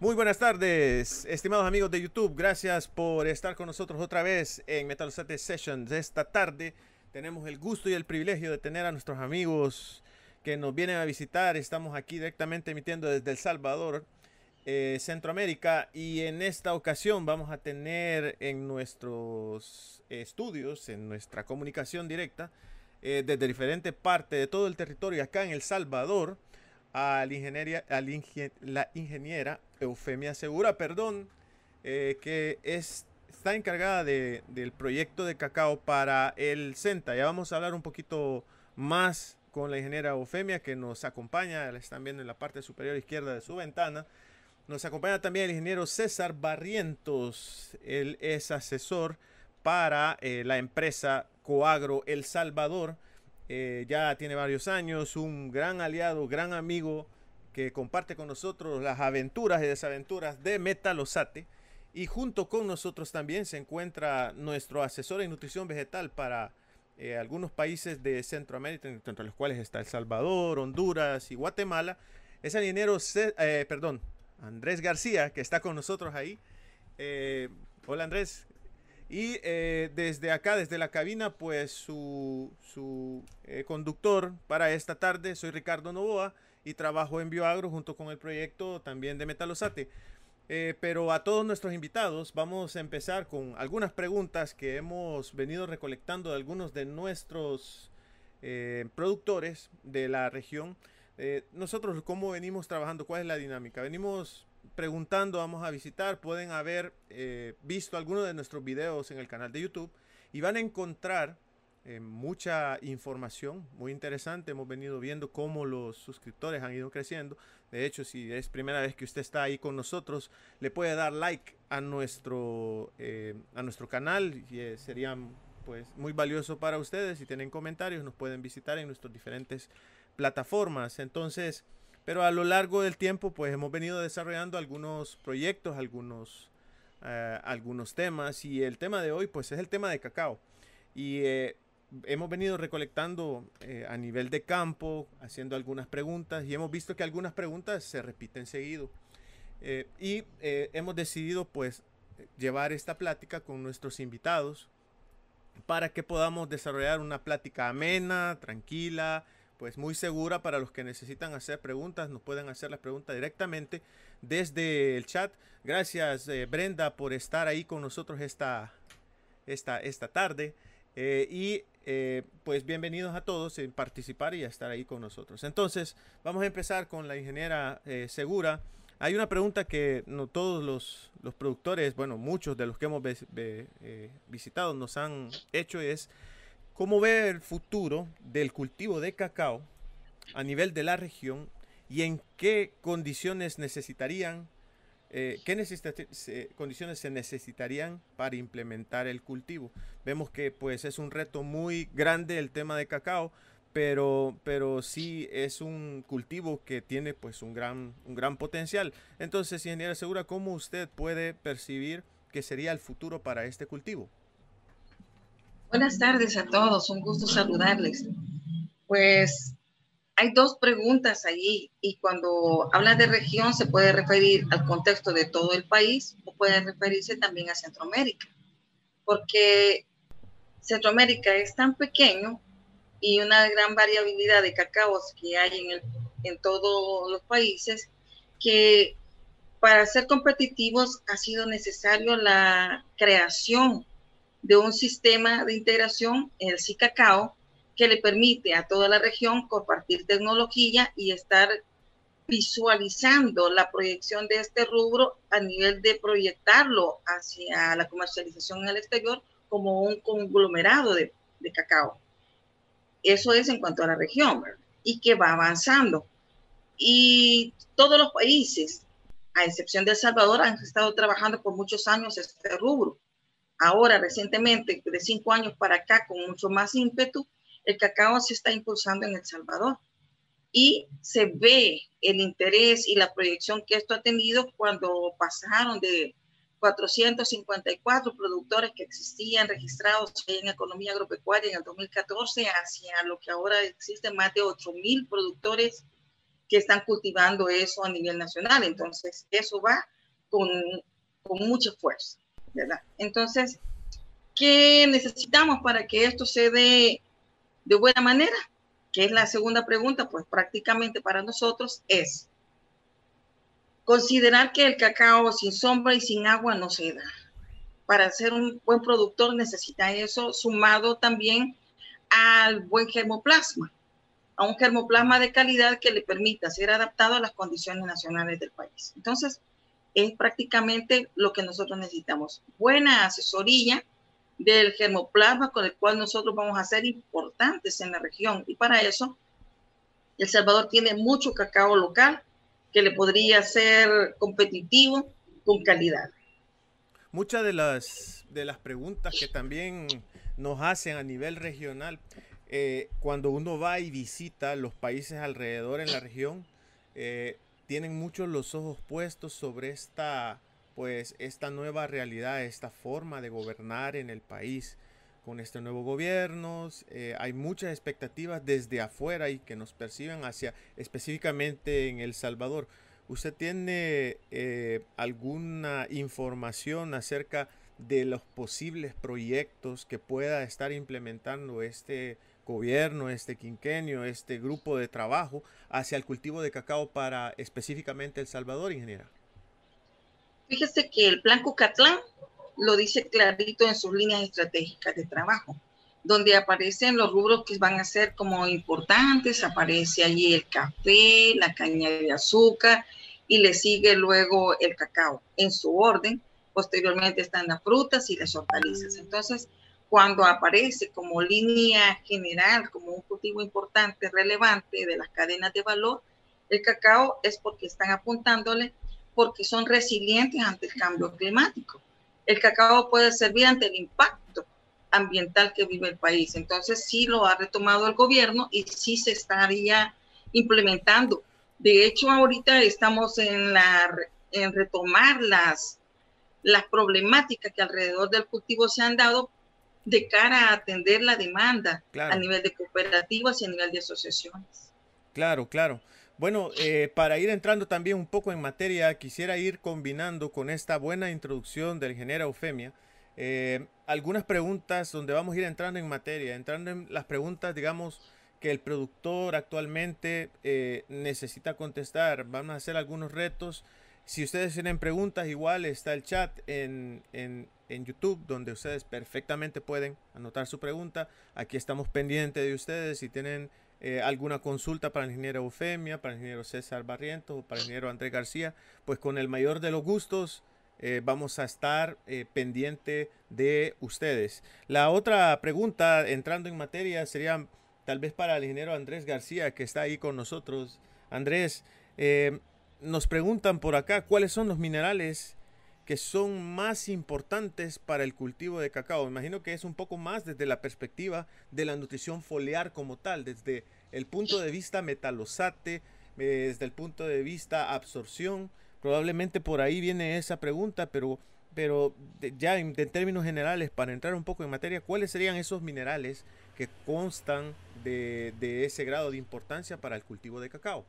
Muy buenas tardes, estimados amigos de YouTube. Gracias por estar con nosotros otra vez en Metal Sete Sessions. Esta tarde tenemos el gusto y el privilegio de tener a nuestros amigos que nos vienen a visitar. Estamos aquí directamente emitiendo desde El Salvador, eh, Centroamérica. Y en esta ocasión vamos a tener en nuestros estudios, en nuestra comunicación directa, eh, desde diferentes partes de todo el territorio acá en El Salvador ingeniería, al la ingeniera Eufemia Segura, perdón, eh, que es, está encargada de, del proyecto de cacao para el CENTA. Ya vamos a hablar un poquito más con la ingeniera Eufemia que nos acompaña, la están viendo en la parte superior izquierda de su ventana. Nos acompaña también el ingeniero César Barrientos, él es asesor para eh, la empresa Coagro El Salvador eh, ya tiene varios años, un gran aliado, gran amigo que comparte con nosotros las aventuras y desaventuras de Metalosate. Y junto con nosotros también se encuentra nuestro asesor en nutrición vegetal para eh, algunos países de Centroamérica, entre los cuales está El Salvador, Honduras y Guatemala. Es el ingeniero, eh, perdón, Andrés García, que está con nosotros ahí. hola Andrés, y eh, desde acá, desde la cabina, pues su, su eh, conductor para esta tarde, soy Ricardo Novoa y trabajo en Bioagro junto con el proyecto también de Metalosate. Eh, pero a todos nuestros invitados vamos a empezar con algunas preguntas que hemos venido recolectando de algunos de nuestros productores de la región. nosotros, ¿cómo venimos trabajando? ¿Cuál es la dinámica? Venimos preguntando, vamos a visitar, pueden haber eh, visto algunos de nuestros videos en el canal de YouTube y van a encontrar eh, mucha información muy interesante. Hemos venido viendo cómo los suscriptores han ido creciendo. De hecho, si es primera vez que usted está ahí con nosotros, le puede dar like a nuestro, eh, a nuestro canal y sería pues muy valioso para ustedes. Si tienen comentarios, nos pueden visitar en nuestras diferentes plataformas. Entonces, pero a lo largo del tiempo, pues hemos venido desarrollando algunos proyectos, algunos, eh, algunos temas. Y el tema de hoy, pues es el tema de cacao. Y eh, hemos venido recolectando eh, a nivel de campo, haciendo algunas preguntas. Y hemos visto que algunas preguntas se repiten seguido. y hemos decidido, pues, llevar esta plática con nuestros invitados para que podamos desarrollar una plática amena, tranquila, pues muy segura para los que necesitan hacer preguntas. Nos pueden hacer las preguntas directamente desde el chat. Gracias eh, Brenda por estar ahí con nosotros esta, esta, esta tarde. Eh, y eh, pues bienvenidos a todos en participar y a estar ahí con nosotros. Entonces vamos a empezar con la ingeniera Segura. Hay una pregunta que no todos los, los, productores, bueno, muchos de los que hemos visitado nos han hecho es ¿Cómo ve el futuro del cultivo de cacao a nivel de la región y en qué condiciones necesitarían, eh, qué condiciones se necesitarían para implementar el cultivo? Vemos que pues es un reto muy grande el tema de cacao, pero, pero sí es un cultivo que tiene pues un gran, un gran potencial. Entonces, ingeniera Segura, ¿cómo usted puede percibir que sería el futuro para este cultivo? Buenas tardes a todos, un gusto saludarles. Pues hay dos preguntas allí y cuando habla de región se puede referir al contexto de todo el país o puede referirse también a Centroamérica, porque Centroamérica es tan pequeño y una gran variabilidad de cacaos que hay en, en todos los países que para ser competitivos ha sido necesario la creación de un sistema de integración, el CICACAO, que le permite a toda la región compartir tecnología y estar visualizando la proyección de este rubro a nivel de proyectarlo hacia la comercialización en el exterior como un conglomerado de, cacao. Eso es en cuanto a la región, y que va avanzando. Y todos los países, a excepción de El Salvador, han estado trabajando por muchos años este rubro ahora recientemente, de cinco años para acá, con mucho más ímpetu, el cacao se está impulsando en El Salvador. Y se ve el interés y la proyección que esto ha tenido cuando pasaron de 454 productores que existían registrados en economía agropecuaria en el 2014 hacia lo que ahora existen más de 8.000 productores que están cultivando eso a nivel nacional. Entonces, eso va con, con mucha fuerza, Entonces, ¿qué necesitamos para que esto se dé de buena manera? Que es la segunda pregunta, pues prácticamente para nosotros es considerar que el cacao sin sombra y sin agua no se da. Para ser un buen productor necesita eso sumado también al buen germoplasma a un germoplasma de calidad que le permita ser adaptado a las condiciones nacionales del país. Entonces, es prácticamente lo que nosotros necesitamos. Buena asesoría del germoplasma con el cual nosotros vamos a ser importantes en la región. Y para eso, El Salvador tiene mucho cacao local que le podría ser competitivo con calidad. Muchas de las, de las preguntas que también nos hacen a nivel regional eh, cuando uno va y visita los países alrededor en la región, eh, tienen muchos los ojos puestos sobre esta, pues, esta nueva realidad, esta forma de gobernar en el país con este nuevo gobierno. Eh, hay muchas expectativas desde afuera y que nos perciben hacia específicamente en El Salvador. ¿Usted tiene alguna información acerca de los posibles proyectos que pueda estar implementando este gobierno, este quinquenio, este grupo de trabajo hacia el cultivo de cacao para específicamente El Salvador, ingeniera? Fíjese que el plan Cucatlán lo dice clarito en sus líneas estratégicas de trabajo, donde aparecen los rubros que van a ser como importantes, aparece allí el café, la caña de azúcar y le sigue luego el cacao en su orden. Posteriormente están las frutas y las hortalizas. Entonces, cuando aparece como línea general, como un cultivo importante, relevante de las cadenas de valor, el cacao es porque están apuntándole, porque son resilientes ante el cambio climático. El cacao puede servir ante el impacto ambiental que vive el país. Entonces sí lo ha retomado el gobierno y sí se estaría implementando. De hecho, ahorita estamos en, la, en retomar las, las problemáticas que alrededor del cultivo se han dado de cara a atender la demanda a nivel de cooperativas y a nivel de asociaciones. Claro, claro. Bueno, eh, para ir entrando también un poco en materia, quisiera ir combinando con esta buena introducción del ingeniero Eufemia eh, algunas preguntas donde vamos a ir entrando en materia, entrando en las preguntas, digamos, que el productor actualmente eh, necesita contestar. Vamos a hacer algunos retos. Si ustedes tienen preguntas, igual está el chat en, en, en YouTube, donde ustedes perfectamente pueden anotar su pregunta. Aquí estamos pendientes de ustedes. Si tienen eh, alguna consulta para el ingeniero Eufemia, para el ingeniero César Barrientos para el ingeniero Andrés García, pues con el mayor de los gustos eh, vamos a estar eh, pendiente de ustedes. La otra pregunta, entrando en materia, sería tal vez para el ingeniero Andrés García, que está ahí con nosotros. Andrés, nos preguntan por acá cuáles son los minerales que son más importantes para el cultivo de cacao. Imagino que es un poco más desde la perspectiva de la nutrición foliar como tal, desde el punto de vista metalosate, eh, desde el punto de vista absorción. Probablemente por ahí viene esa pregunta, pero, pero ya en, términos generales, para entrar un poco en materia, ¿cuáles serían esos minerales que constan de, de ese grado de importancia para el cultivo de cacao?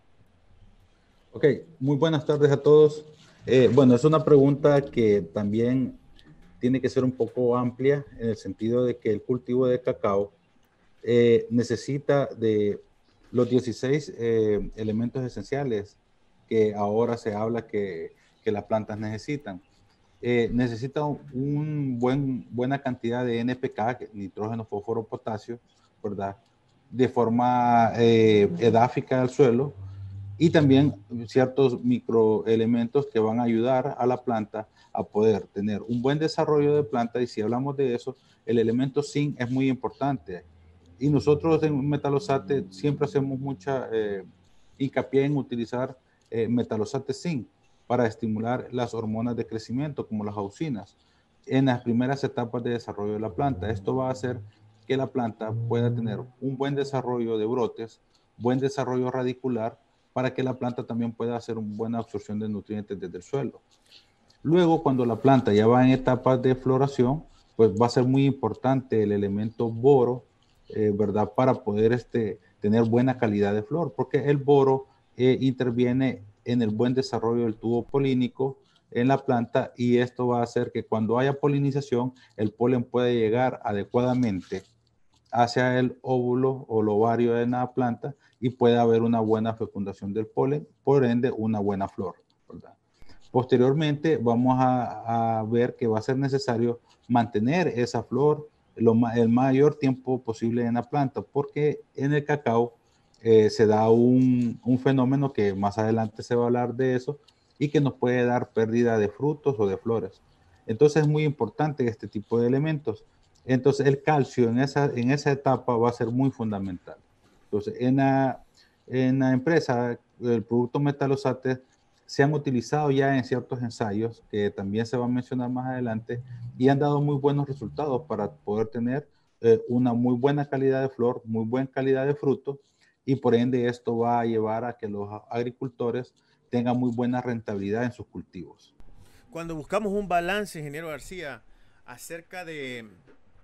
Ok, muy buenas tardes a todos. Eh, bueno, es una pregunta que también tiene que ser un poco amplia en el sentido de que el cultivo de cacao eh, necesita de los 16 eh, elementos esenciales que ahora se habla que, que las plantas necesitan. necesita un buen, buena cantidad de NPK, nitrógeno, fósforo, potasio, ¿verdad? De forma edáfica al suelo, y también ciertos microelementos que van a ayudar a la planta a poder tener un buen desarrollo de planta y si hablamos de eso, el elemento zinc es muy importante. Y nosotros en Metalosate siempre hacemos mucha eh, hincapié en utilizar eh, Metalosate zinc para estimular las hormonas de crecimiento como las auxinas en las primeras etapas de desarrollo de la planta. Esto va a hacer que la planta pueda tener un buen desarrollo de brotes, buen desarrollo radicular para que la planta también pueda hacer una buena absorción de nutrientes desde el suelo. Luego, cuando la planta ya va en etapas de floración, pues va a ser muy importante el elemento boro, eh, ¿verdad? Para poder este, tener buena calidad de flor, porque el boro eh, interviene en el buen desarrollo del tubo polínico en la planta y esto va a hacer que cuando haya polinización el polen pueda llegar adecuadamente hacia el óvulo o el ovario de la planta y pueda haber una buena fecundación del polen, por ende una buena flor. Posteriormente vamos a, ver que va a ser necesario mantener esa flor el mayor tiempo posible en la planta, porque en el cacao eh, se da un, un, fenómeno que más adelante se va a hablar de eso y que nos puede dar pérdida de frutos o de flores. Entonces es muy importante este tipo de elementos. Entonces el calcio en esa, en esa etapa va a ser muy fundamental. Entonces en la, en la empresa, el producto metalosate se han utilizado ya en ciertos ensayos que también se va a mencionar más adelante y han dado muy buenos resultados para poder tener eh, una muy buena calidad de flor, muy buena calidad de fruto y por ende esto va a llevar a que los agricultores tengan muy buena rentabilidad en sus cultivos. Cuando buscamos un balance, ingeniero García, acerca de,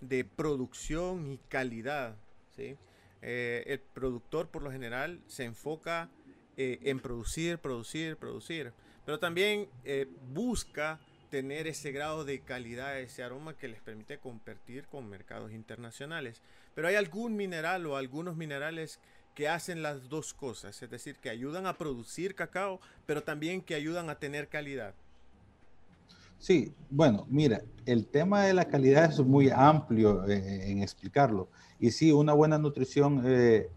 de producción y calidad, ¿sí? Eh, el productor por lo general se enfoca eh, en producir, producir, producir, pero también eh, busca tener ese grado de calidad, ese aroma que les permite competir con mercados internacionales. Pero hay algún mineral o algunos minerales que hacen las dos cosas, es decir, que ayudan a producir cacao, pero también que ayudan a tener calidad. Sí, bueno, mira, el tema de la calidad es muy amplio eh, en explicarlo. Y sí, una buena nutrición eh,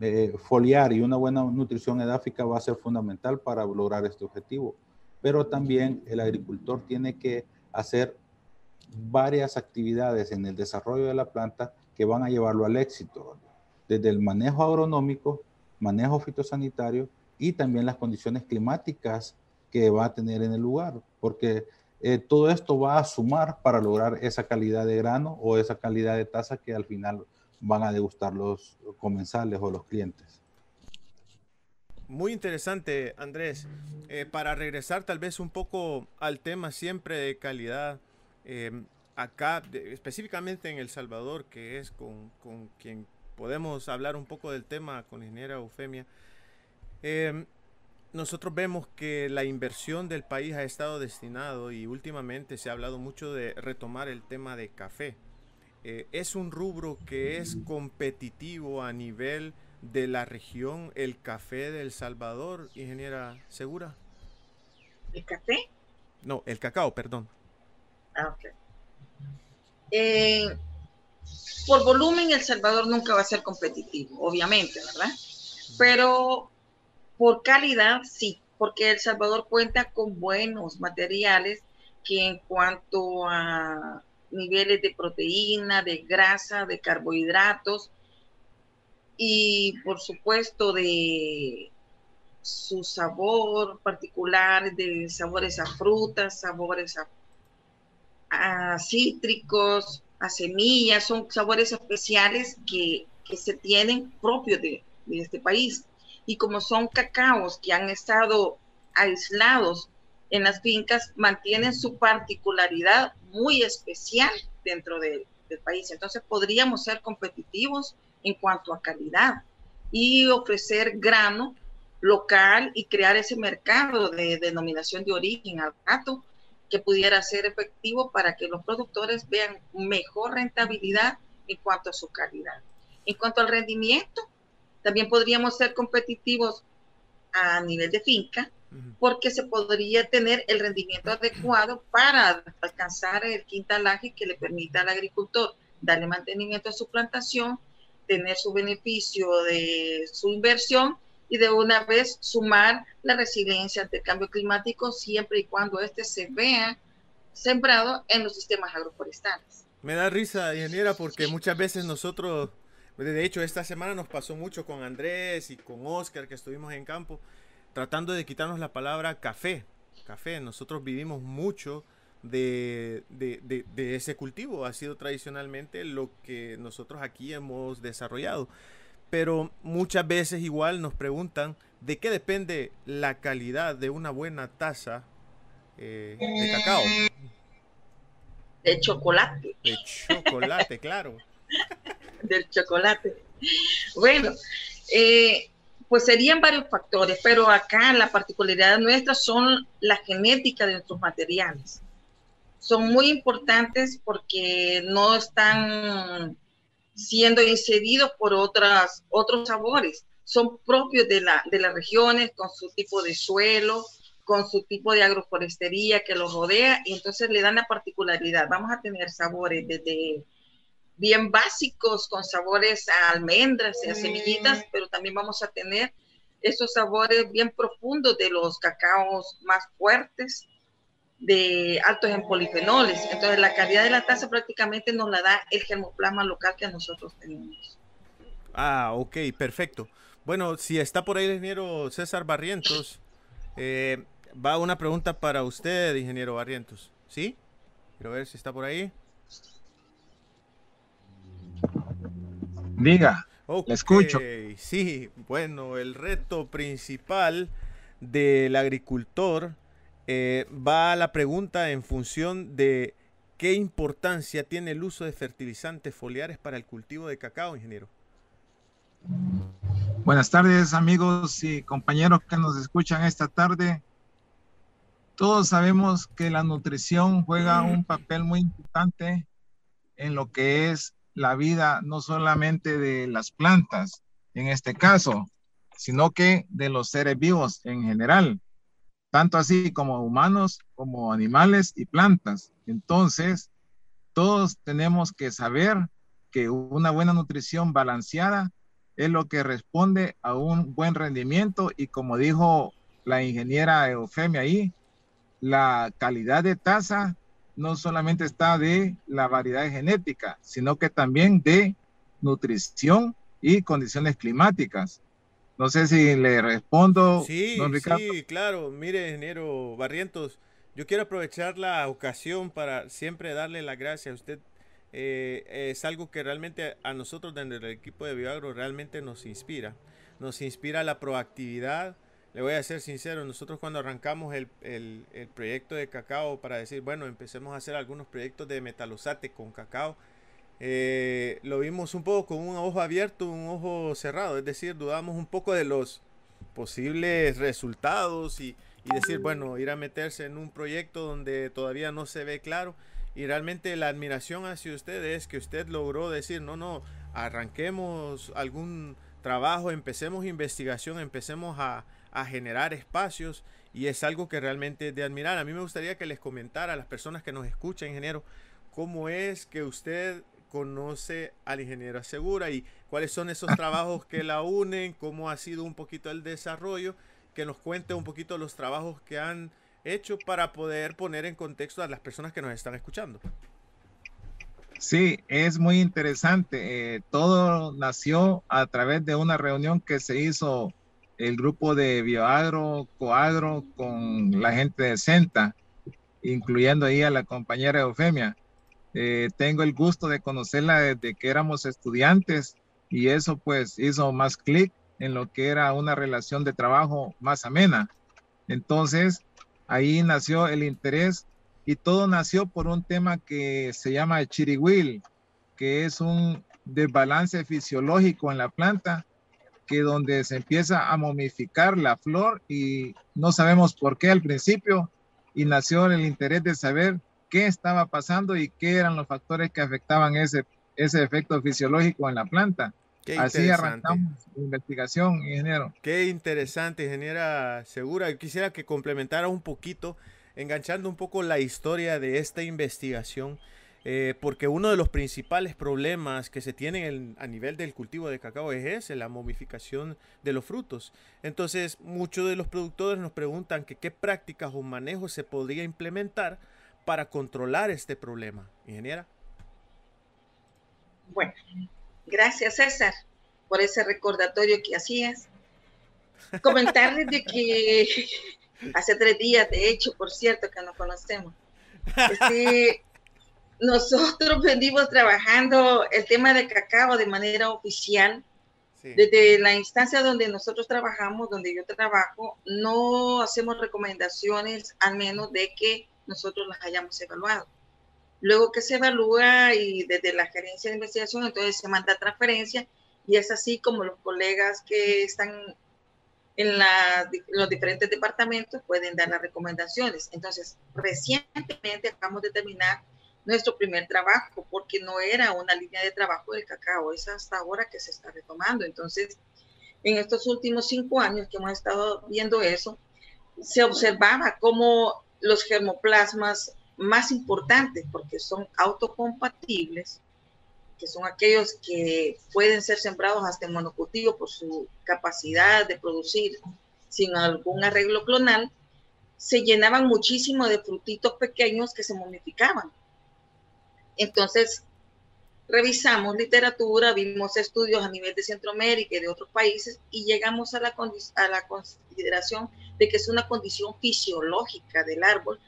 eh, foliar y una buena nutrición edáfica va a ser fundamental para lograr este objetivo. Pero también el agricultor tiene que hacer varias actividades en el desarrollo de la planta que van a llevarlo al éxito desde el manejo agronómico, manejo fitosanitario y también las condiciones climáticas que va a tener en el lugar, porque eh, todo esto va a sumar para lograr esa calidad de grano o esa calidad de taza que al final van a degustar los comensales o los clientes. Muy interesante, Andrés. Eh, para regresar tal vez un poco al tema siempre de calidad, eh, acá, específicamente en El Salvador, que es con, con quien podemos hablar un poco del tema con ingeniera Eufemia. Em, nosotros vemos que la inversión del país ha estado destinado y últimamente se ha hablado mucho de retomar el tema de café. Eh, es un rubro que es competitivo a nivel de la región, el café del Salvador, ingeniera Segura. ¿El café? No, el cacao, perdón. Ah, ok. Eh, por volumen El Salvador nunca va a ser competitivo, obviamente, ¿verdad? Pero por calidad sí, porque El Salvador cuenta con buenos materiales que en cuanto a niveles de proteína, de grasa, de carbohidratos y por supuesto de su sabor particular, de sabores a frutas, sabores a cítricos, a semillas, son sabores especiales que, se tienen propios de, este país. Y como son cacaos que han estado aislados en las fincas, mantienen su particularidad muy especial dentro del país. Entonces podríamos ser competitivos en cuanto a calidad y ofrecer grano local y crear ese mercado de denominación de origen al gato que pudiera ser efectivo para que los productores vean mejor rentabilidad en cuanto a su calidad. En cuanto al rendimiento, también podríamos ser competitivos a nivel de finca, porque se podría tener el rendimiento adecuado para alcanzar el quintalaje que le permita al agricultor darle mantenimiento a su plantación, tener su beneficio de su inversión y de una vez sumar la resiliencia ante el cambio climático siempre y cuando éste se vea sembrado en los sistemas agroforestales. Me da risa, ingeniera, porque muchas veces nosotros, de hecho esta semana nos pasó mucho con Andrés y con Oscar que estuvimos en campo, tratando de quitarnos la palabra café. Café, nosotros vivimos mucho de, de, de ese cultivo, ha sido tradicionalmente lo que nosotros aquí hemos desarrollado pero muchas veces igual nos preguntan de qué depende la calidad de una buena taza eh, de cacao. De chocolate. De chocolate, claro. Del chocolate. Bueno, eh, pues serían varios factores, pero acá la particularidad nuestra son la genética de nuestros materiales. Son muy importantes porque no están siendo inservidos por otras, otros sabores. Son propios de, la, de las regiones con su tipo de suelo, con su tipo de agroforestería que los rodea y entonces le dan la particularidad. Vamos a tener sabores desde bien básicos con sabores a almendras y a semillitas, pero también vamos a tener esos sabores bien profundos de los cacaos más fuertes de altos en polifenoles. Entonces, la calidad de la taza prácticamente nos la da el germoplasma local que nosotros tenemos. Ah, ok, perfecto. Bueno, si está por ahí el ingeniero César Barrientos, eh, va una pregunta para usted, ingeniero Barrientos. ¿Sí? Quiero ver si está por ahí. Diga, le escucho. Sí, bueno, el reto principal del agricultor eh, va a la pregunta en función de qué importancia tiene el uso de fertilizantes foliares para el cultivo de cacao, ingeniero. Buenas tardes amigos y compañeros que nos escuchan esta tarde. Todos sabemos que la nutrición juega un papel muy importante en lo que es la vida no solamente de las plantas, en este caso, sino que de los seres vivos en general tanto así como humanos, como animales y plantas. Entonces, todos tenemos que saber que una buena nutrición balanceada es lo que responde a un buen rendimiento y como dijo la ingeniera Eufemia ahí, la calidad de taza no solamente está de la variedad genética, sino que también de nutrición y condiciones climáticas. No sé si le respondo. Sí, sí, claro. Mire, ingeniero Barrientos, yo quiero aprovechar la ocasión para siempre darle las gracias a usted. Eh, es algo que realmente a nosotros desde el equipo de Bioagro realmente nos inspira. Nos inspira la proactividad. Le voy a ser sincero, nosotros cuando arrancamos el, el, el proyecto de cacao para decir, bueno, empecemos a hacer algunos proyectos de metalosate con cacao, eh, lo vimos un poco con un ojo abierto, un ojo cerrado, es decir, dudamos un poco de los posibles resultados y, decir, bueno, ir a meterse en un proyecto donde todavía no se ve claro. Y realmente la admiración hacia usted es que usted logró decir, no, no, arranquemos algún trabajo, empecemos investigación, empecemos a, a generar espacios y es algo que realmente es de admirar. A mí me gustaría que les comentara a las personas que nos escuchan, ingeniero, cómo es que usted conoce al ingeniero Segura y cuáles son esos trabajos que la unen, cómo ha sido un poquito el desarrollo, que nos cuente un poquito los trabajos que han hecho para poder poner en contexto a las personas que nos están escuchando. Sí, es muy interesante. Eh, todo nació a través de una reunión que se hizo el grupo de Bioagro, Coagro, con la gente de Senta, incluyendo ahí a la compañera Eufemia. Eh, tengo el gusto de conocerla desde que éramos estudiantes y eso pues hizo más clic en lo que era una relación de trabajo más amena. Entonces, ahí nació el interés y todo nació por un tema que se llama chirihuil, que es un desbalance fisiológico en la planta, que donde se empieza a momificar la flor y no sabemos por qué al principio y nació el interés de saber qué estaba pasando y qué eran los factores que afectaban ese, ese efecto fisiológico en la planta. Así arrancamos la investigación, ingeniero. Qué interesante, ingeniera Segura. Quisiera que complementara un poquito, enganchando un poco la historia de esta investigación, eh, porque uno de los principales problemas que se tienen a nivel del cultivo de cacao es ese, la momificación de los frutos. Entonces, muchos de los productores nos preguntan que qué prácticas o manejos se podría implementar para controlar este problema, ingeniera? Bueno, gracias César por ese recordatorio que hacías. Comentarles de que hace tres días, de hecho, por cierto, que nos conocemos, este, nosotros venimos trabajando el tema de cacao de manera oficial. Desde la instancia donde nosotros trabajamos, donde yo trabajo, no hacemos recomendaciones al menos de que nosotros las hayamos evaluado. Luego que se evalúa y desde la gerencia de investigación, entonces se manda transferencia y es así como los colegas que están en los diferentes departamentos pueden dar las recomendaciones. Entonces, recientemente acabamos de terminar nuestro primer trabajo, porque no era una línea de trabajo del cacao, es hasta ahora que se está retomando. Entonces, en estos últimos cinco años que hemos estado viendo eso, se observaba cómo los germoplasmas más importantes, porque son autocompatibles, que son aquellos que pueden ser sembrados hasta en monocultivo por su capacidad de producir sin algún arreglo clonal, se llenaban muchísimo de frutitos pequeños que se momificaban. Entonces, revisamos literatura, vimos estudios a nivel de Centroamérica y de otros países y llegamos a la, a la consideración de que es una condición fisiológica del árbol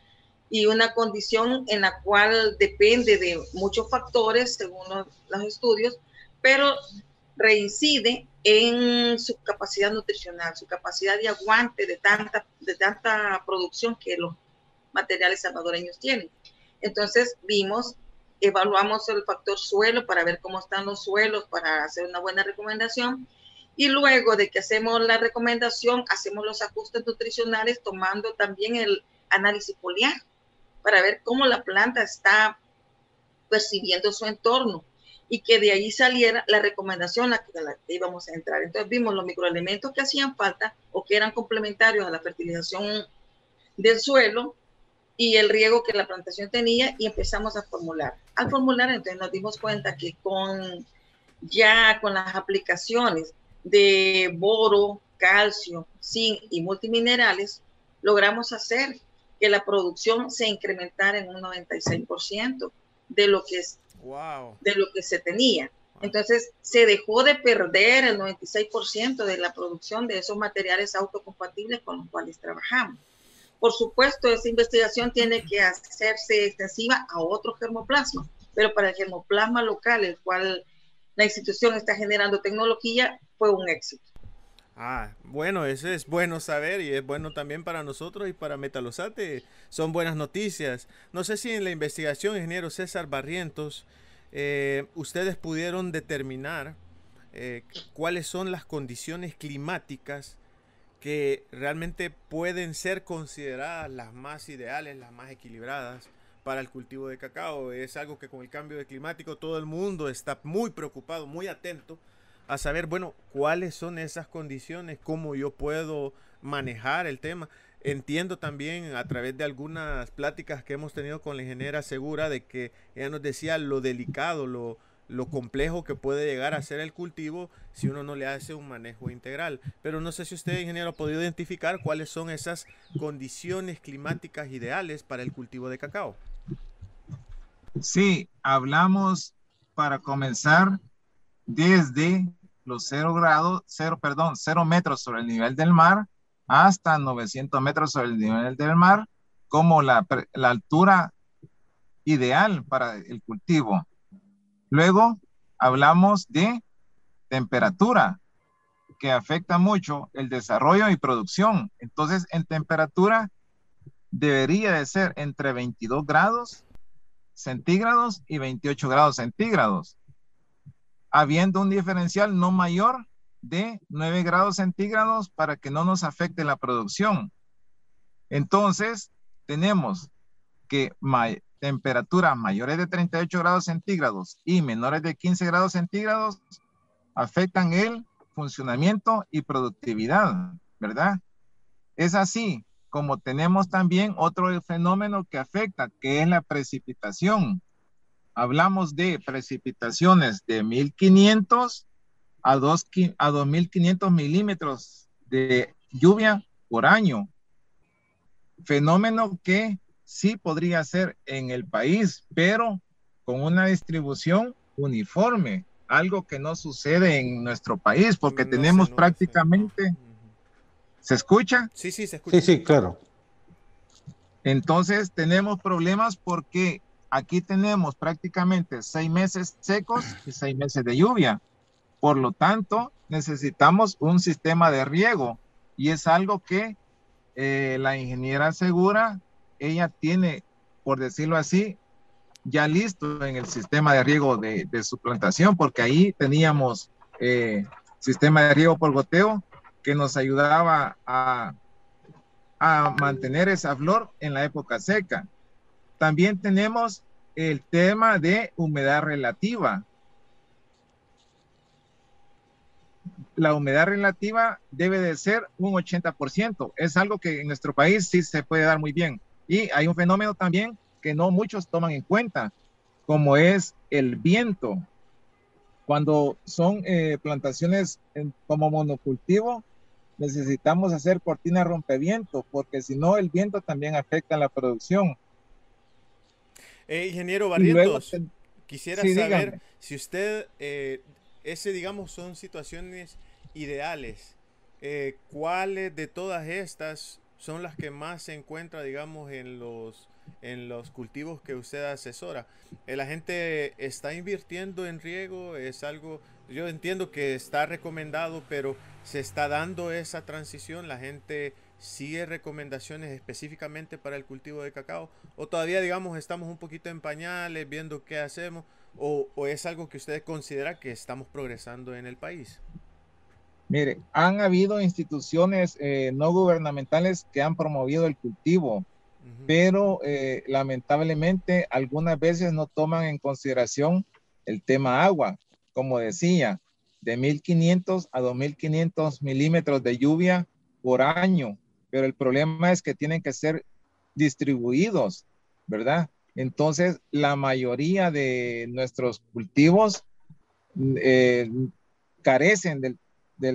y una condición en la cual depende de muchos factores, según los, estudios, pero reincide en su capacidad nutricional, su capacidad de aguante de tanta, de tanta producción que los materiales salvadoreños tienen. Entonces vimos, evaluamos el factor suelo para ver cómo están los suelos, para hacer una buena recomendación. Y luego de que hacemos la recomendación, hacemos los ajustes nutricionales tomando también el análisis foliar para ver cómo la planta está percibiendo su entorno y que de ahí saliera la recomendación a la que íbamos a entrar. Entonces vimos los microelementos que hacían falta o que eran complementarios a la fertilización del suelo y el riego que la plantación tenía y empezamos a formular. Al formular entonces nos dimos cuenta que con ya con las aplicaciones de boro, calcio, zinc y multiminerales, logramos hacer que la producción se incrementara en un 96% de lo que es de lo que se tenía. Entonces se dejó de perder el 96% de la producción de esos materiales autocompatibles con los cuales trabajamos. Por supuesto, esa investigación tiene que hacerse extensiva a otro germoplasma, pero para el germoplasma local, el cual la institución está generando tecnología, fue un éxito. Ah, bueno, eso es bueno saber y es bueno también para nosotros y para Metalosate. Son buenas noticias. No sé si en la investigación, ingeniero César Barrientos, eh, ustedes pudieron determinar eh, cuáles son las condiciones climáticas que realmente pueden ser consideradas las más ideales, las más equilibradas para el cultivo de cacao. Es algo que con el cambio climático todo el mundo está muy preocupado, muy atento a saber, bueno, cuáles son esas condiciones, cómo yo puedo manejar el tema. Entiendo también a través de algunas pláticas que hemos tenido con la ingeniera Segura de que ella nos decía lo delicado, lo, lo complejo que puede llegar a ser el cultivo si uno no le hace un manejo integral. Pero no sé si usted, ingeniero, ha podido identificar cuáles son esas condiciones climáticas ideales para el cultivo de cacao. Sí, hablamos para comenzar desde los 0 grados, 0, perdón, 0 metros sobre el nivel del mar hasta 900 metros sobre el nivel del mar como la, la altura ideal para el cultivo. Luego hablamos de temperatura, que afecta mucho el desarrollo y producción. Entonces, en temperatura debería de ser entre 22 grados centígrados y 28 grados centígrados habiendo un diferencial no mayor de 9 grados centígrados para que no nos afecte la producción. Entonces, tenemos que temperaturas mayores de 38 grados centígrados y menores de 15 grados centígrados afectan el funcionamiento y productividad, ¿verdad? Es así como tenemos también otro fenómeno que afecta, que es la precipitación hablamos de precipitaciones de 1500 a, 2, a 2500 milímetros de lluvia por año. Fenómeno que sí podría ser en el país, pero con una distribución uniforme, algo que no sucede en nuestro país, porque tenemos prácticamente... ¿Se escucha? Sí, sí, se escucha. Sí, sí, claro. Entonces tenemos problemas porque aquí tenemos prácticamente seis meses secos y seis meses de lluvia. Por lo tanto, necesitamos un sistema de riego y es algo que eh, la ingeniera segura, ella tiene, por decirlo así, ya listo en el sistema de riego de, su plantación, porque ahí teníamos eh, sistema de riego por goteo que nos ayudaba a, a mantener esa flor en la época seca. También tenemos el tema de humedad relativa. La humedad relativa debe de ser un 80%. Es algo que en nuestro país sí se puede dar muy bien. Y hay un fenómeno también que no muchos toman en cuenta, como es el viento. Cuando son eh, plantaciones como monocultivo, necesitamos hacer cortina rompeviento, porque si no, el viento también afecta la producción. Eh, ingeniero Barrientos, quisiera saber si usted, eh, ese digamos son situaciones ideales, eh, ¿cuáles de todas estas son las que más se encuentra, digamos, en los, en los cultivos que usted asesora? ¿La gente está invirtiendo en riego? ¿Es algo, yo entiendo que está recomendado, pero se está dando esa transición, la gente sigue recomendaciones específicamente para el cultivo de cacao o todavía digamos estamos un poquito en pañales viendo qué hacemos o, es algo que ustedes consideran que estamos progresando en el país. Mire, han habido instituciones eh, no gubernamentales que han promovido el cultivo, pero eh, lamentablemente algunas veces no toman en consideración el tema agua. Como decía, de 1.500 a 2.500 milímetros de lluvia por año, pero el problema es que tienen que ser distribuidos, ¿verdad? Entonces, la mayoría de nuestros cultivos eh, carecen del,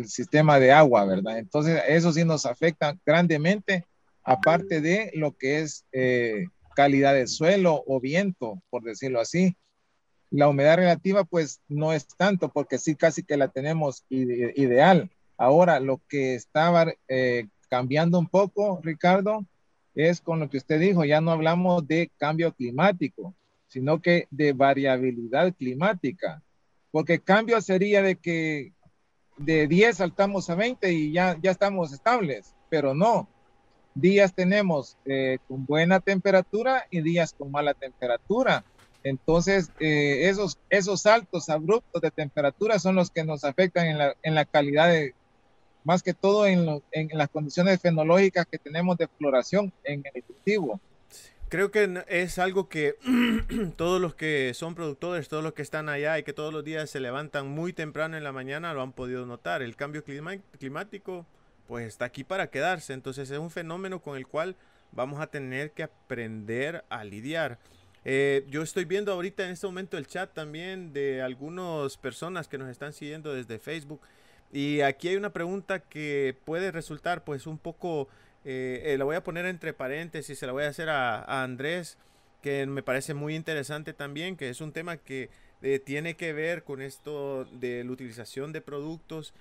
sistema de agua, ¿verdad? Entonces, eso sí nos afecta grandemente, aparte de lo que es eh, calidad de suelo o viento, por decirlo así. La humedad relativa pues no es tanto porque sí casi que la tenemos ideal. Ahora lo que estaba eh, cambiando un poco, Ricardo, es con lo que usted dijo, ya no hablamos de cambio climático, sino que de variabilidad climática. Porque cambio sería de que de 10 saltamos a 20 y ya, ya estamos estables, pero no. Días tenemos eh, con buena temperatura y días con mala temperatura. Entonces, eh, esos, esos saltos abruptos de temperatura son los que nos afectan en la, en la calidad de, más que todo en, en, las condiciones fenológicas que tenemos de floración en el cultivo. Creo que es algo que todos los que son productores, todos los que están allá y que todos los días se levantan muy temprano en la mañana lo han podido notar. El cambio climático pues está aquí para quedarse. Entonces es un fenómeno con el cual vamos a tener que aprender a lidiar. Eh, yo estoy viendo ahorita en este momento el chat también de algunas personas que nos están siguiendo desde Facebook. Y aquí hay una pregunta que puede resultar pues un poco, eh, eh, la voy a poner entre paréntesis, se la voy a hacer a, Andrés, que me parece muy interesante también, que es un tema que tiene que ver con esto de la utilización de productos.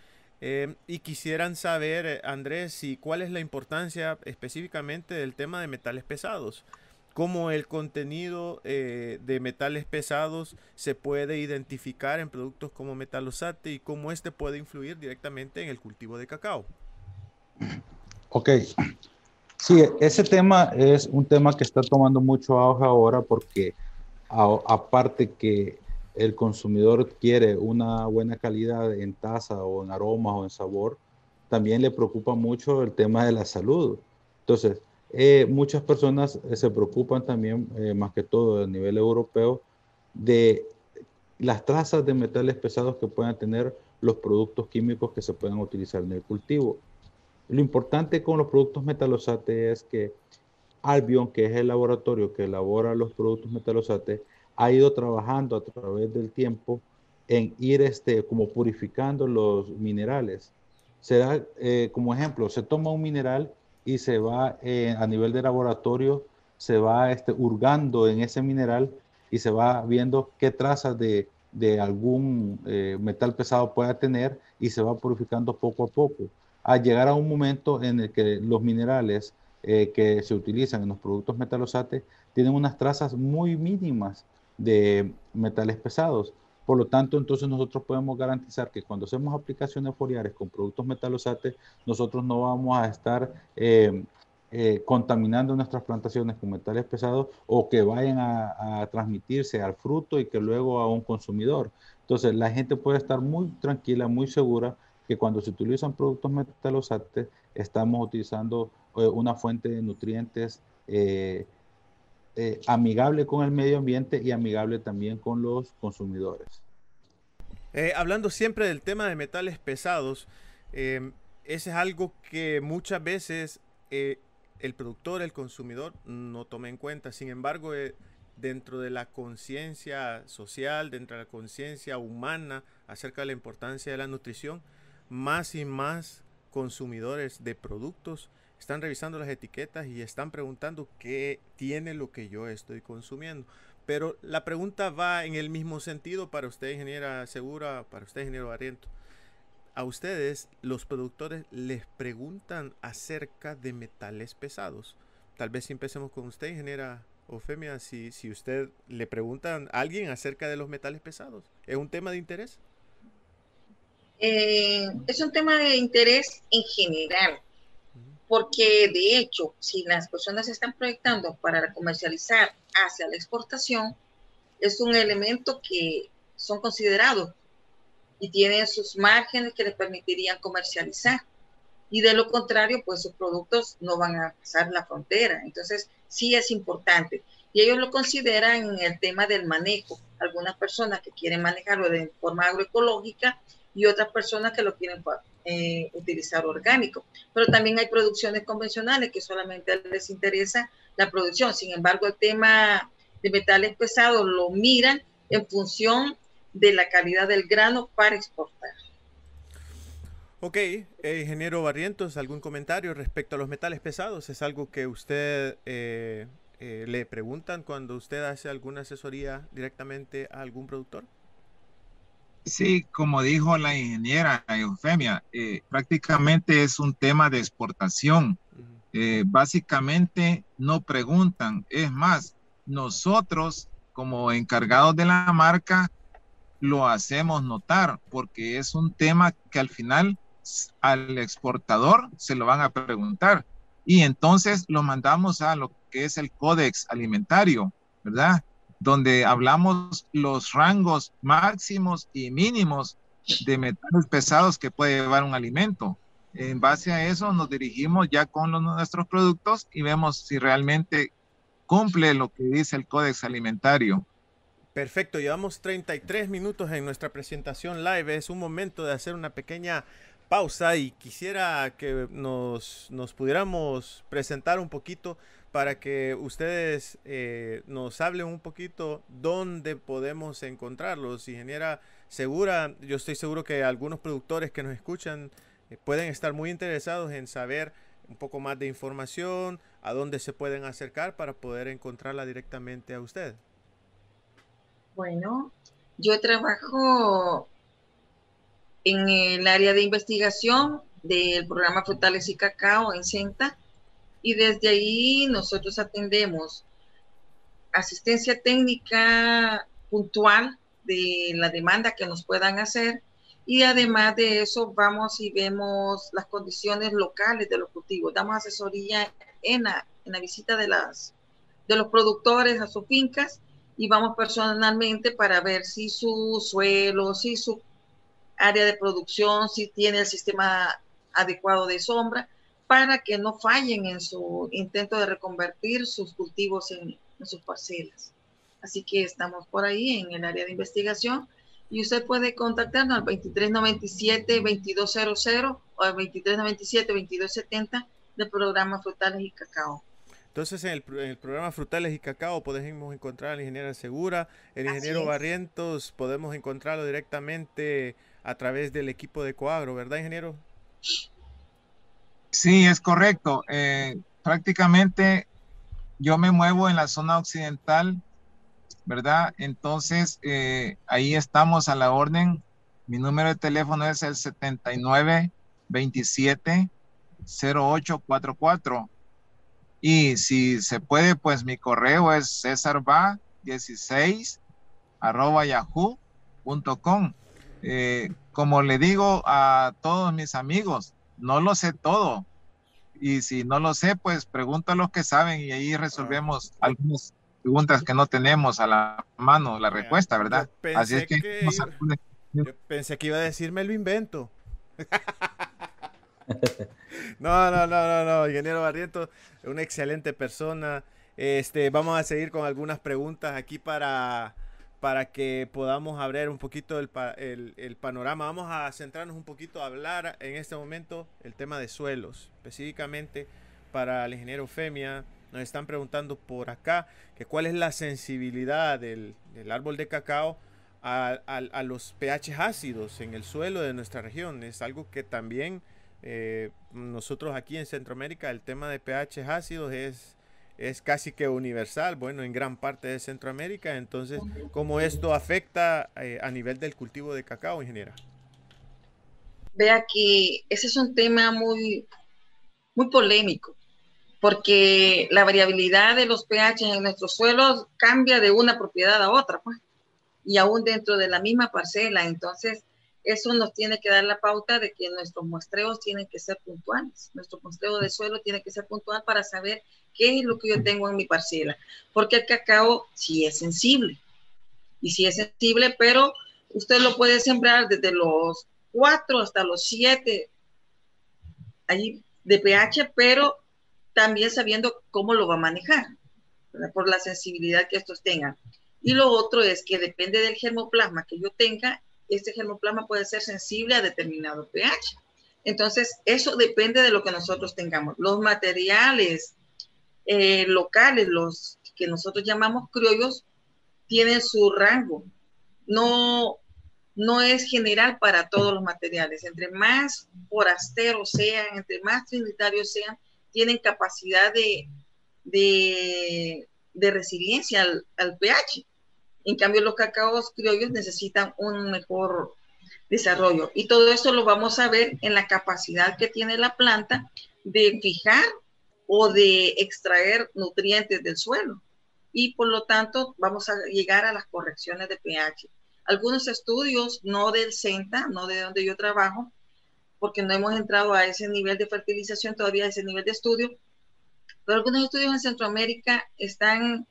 y quisieran saber, Andrés, si cuál es la importancia específicamente del tema de metales pesados cómo el contenido eh, de metales pesados se puede identificar en productos como metalosate y cómo este puede influir directamente en el cultivo de cacao. Ok. Sí, ese tema es un tema que está tomando mucho auge ahora porque aparte que el consumidor quiere una buena calidad en taza o en aroma o en sabor, también le preocupa mucho el tema de la salud. Entonces, eh, muchas personas eh, se preocupan también, eh, más que todo a nivel europeo, de las trazas de metales pesados que puedan tener los productos químicos que se puedan utilizar en el cultivo. Lo importante con los productos metalosate es que Albion, que es el laboratorio que elabora los productos metalosate, ha ido trabajando a través del tiempo en ir este, como purificando los minerales. Será, como ejemplo, se toma un mineral y se va eh, a nivel de laboratorio, se va este, hurgando en ese mineral y se va viendo qué trazas de, de algún eh, metal pesado pueda tener y se va purificando poco a poco, a llegar a un momento en el que los minerales eh, que se utilizan en los productos metalosate tienen unas trazas muy mínimas de metales pesados. Por lo tanto, entonces nosotros podemos garantizar que cuando hacemos aplicaciones foliares con productos metalosates, nosotros no vamos a estar eh, eh, contaminando nuestras plantaciones con metales pesados o que vayan a, transmitirse al fruto y que luego a un consumidor. Entonces, la gente puede estar muy tranquila, muy segura que cuando se utilizan productos metalosantes estamos utilizando eh, una fuente de nutrientes eh, eh, amigable con el medio ambiente y amigable también con los consumidores. hablando siempre del tema de metales pesados, ese es algo que muchas veces el productor, el consumidor no toma en cuenta. Sin embargo, dentro de la conciencia social, dentro de la conciencia humana acerca de la importancia de la nutrición, más y más consumidores de productos están revisando las etiquetas y están preguntando qué tiene lo que yo estoy consumiendo. Pero la pregunta va en el mismo sentido para usted, ingeniera Segura, para usted, ingeniero Barriento. A ustedes, los productores, les preguntan acerca de metales pesados. Tal vez si empecemos con usted, ingeniera Ofemia, si, si usted le preguntan a alguien acerca de los metales pesados. ¿Es un tema de interés? Eh, es un tema de interés en general, porque de hecho, si las personas se están proyectando para comercializar hacia la exportación, es un elemento que son considerados y tienen sus márgenes que les permitirían comercializar. Y de lo contrario, pues sus productos no van a pasar la frontera. Entonces, sí es importante. Y ellos lo consideran en el tema del manejo. Algunas personas que quieren manejarlo de forma agroecológica y otras personas que lo quieren eh, utilizar orgánico. Pero también hay producciones convencionales que solamente les interesa la producción. Sin embargo, el tema de metales pesados lo miran en función de la calidad del grano para exportar. Ok, eh, ingeniero Barrientos, ¿algún comentario respecto a los metales pesados? ¿Es algo que usted eh, le preguntan cuando usted hace alguna asesoría directamente a algún productor? Sí, como dijo la ingeniera Eufemia, eh, prácticamente es un tema de exportación. Eh, básicamente no preguntan. Es más, nosotros como encargados de la marca lo hacemos notar porque es un tema que al final al exportador se lo van a preguntar y entonces lo mandamos a lo que es el códex alimentario, ¿verdad? Donde hablamos los rangos máximos y mínimos de metales pesados que puede llevar un alimento. En base a eso nos dirigimos ya con nuestros productos y vemos si realmente cumple lo que dice el Códex Alimentario. Perfecto, llevamos 33 minutos en nuestra presentación live. Es un momento de hacer una pequeña pausa y quisiera que nos, nos pudiéramos presentar un poquito para que ustedes eh, nos hablen un poquito dónde podemos encontrarlos. Ingeniera Segura, yo estoy seguro que algunos productores que nos escuchan eh, pueden estar muy interesados en saber un poco más de información, a dónde se pueden acercar para poder encontrarla directamente a usted. Bueno, yo trabajo en el área de investigación del programa Frutales y Cacao en CENTA y desde ahí nosotros atendemos asistencia técnica puntual de la demanda que nos puedan hacer y además de eso vamos y vemos las condiciones locales de los cultivos, damos asesoría en la, en la visita de, las, de los productores a sus fincas y vamos personalmente para ver si su suelo, si su área de producción, si tiene el sistema adecuado de sombra, para que no fallen en su intento de reconvertir sus cultivos en, sus parcelas. Así que estamos por ahí en el área de investigación y usted puede contactarnos al 2397-2200 o al 2397-2270 del programa Frutales y Cacao. Entonces, en el, programa Frutales y Cacao podemos encontrar al ingeniero Segura, el ingeniero Barrientos, podemos encontrarlo directamente a través del equipo de Coagro, ¿verdad, ingeniero? Sí, es correcto. Eh, prácticamente yo me muevo en la zona occidental, ¿verdad? Entonces, eh, ahí estamos a la orden. Mi número de teléfono es el 79 27 0844. Y si se puede, pues mi correo es cesarba16 arroba yahoo.com. Eh, como le digo a todos mis amigos, no lo sé todo. Y si no lo sé, pues pregunta a los que saben y ahí resolvemos algunas preguntas que no tenemos a la mano, la respuesta, ¿verdad? Así es que, yo pensé que iba a decirme lo invento. no, no, no, no, no, ingeniero Barrientos, una excelente persona. Este, vamos a seguir con algunas preguntas aquí para, para que podamos abrir un poquito el, el, panorama. Vamos a centrarnos un poquito a hablar en este momento el tema de suelos, específicamente para el ingeniero Femia. Nos están preguntando por acá que cuál es la sensibilidad del, árbol de cacao a, a, los pH ácidos en el suelo de nuestra región. Es algo que también eh, nosotros aquí en Centroamérica, el tema de pH ácidos es, es casi que universal, bueno, en gran parte de Centroamérica. Entonces, ¿cómo esto afecta eh, a nivel del cultivo de cacao, ingeniera? Vea que ese es un tema muy, muy polémico, porque la variabilidad de los pH en nuestros suelos cambia de una propiedad a otra, pues, y aún dentro de la misma parcela. Entonces, eso nos tiene que dar la pauta de que nuestros muestreos tienen que ser puntuales. Nuestro muestreo de suelo tiene que ser puntual para saber qué es lo que yo tengo en mi parcela. Porque el cacao sí es sensible. Y sí es sensible, pero usted lo puede sembrar desde los 4 hasta los 7 ahí de pH, pero también sabiendo cómo lo va a manejar, por la sensibilidad que estos tengan. Y lo otro es que depende del germoplasma que yo tenga, este germoplasma puede ser sensible a determinado pH. Entonces, eso depende de lo que nosotros tengamos. Los materiales eh, locales, los que nosotros llamamos criollos, tienen su rango. No, no es general para todos los materiales. Entre más forasteros sean, entre más trinitarios sean, tienen capacidad de, de, resiliencia al, pH. En cambio, los cacaos criollos necesitan un mejor desarrollo. Y todo esto lo vamos a ver en la capacidad que tiene la planta de fijar o de extraer nutrientes del suelo. Y por lo tanto, vamos a llegar a las correcciones de pH. Algunos estudios, no del CENTA, no de donde yo trabajo, porque no hemos entrado a ese nivel de fertilización todavía, a ese nivel de estudio. Pero algunos estudios en Centroamérica están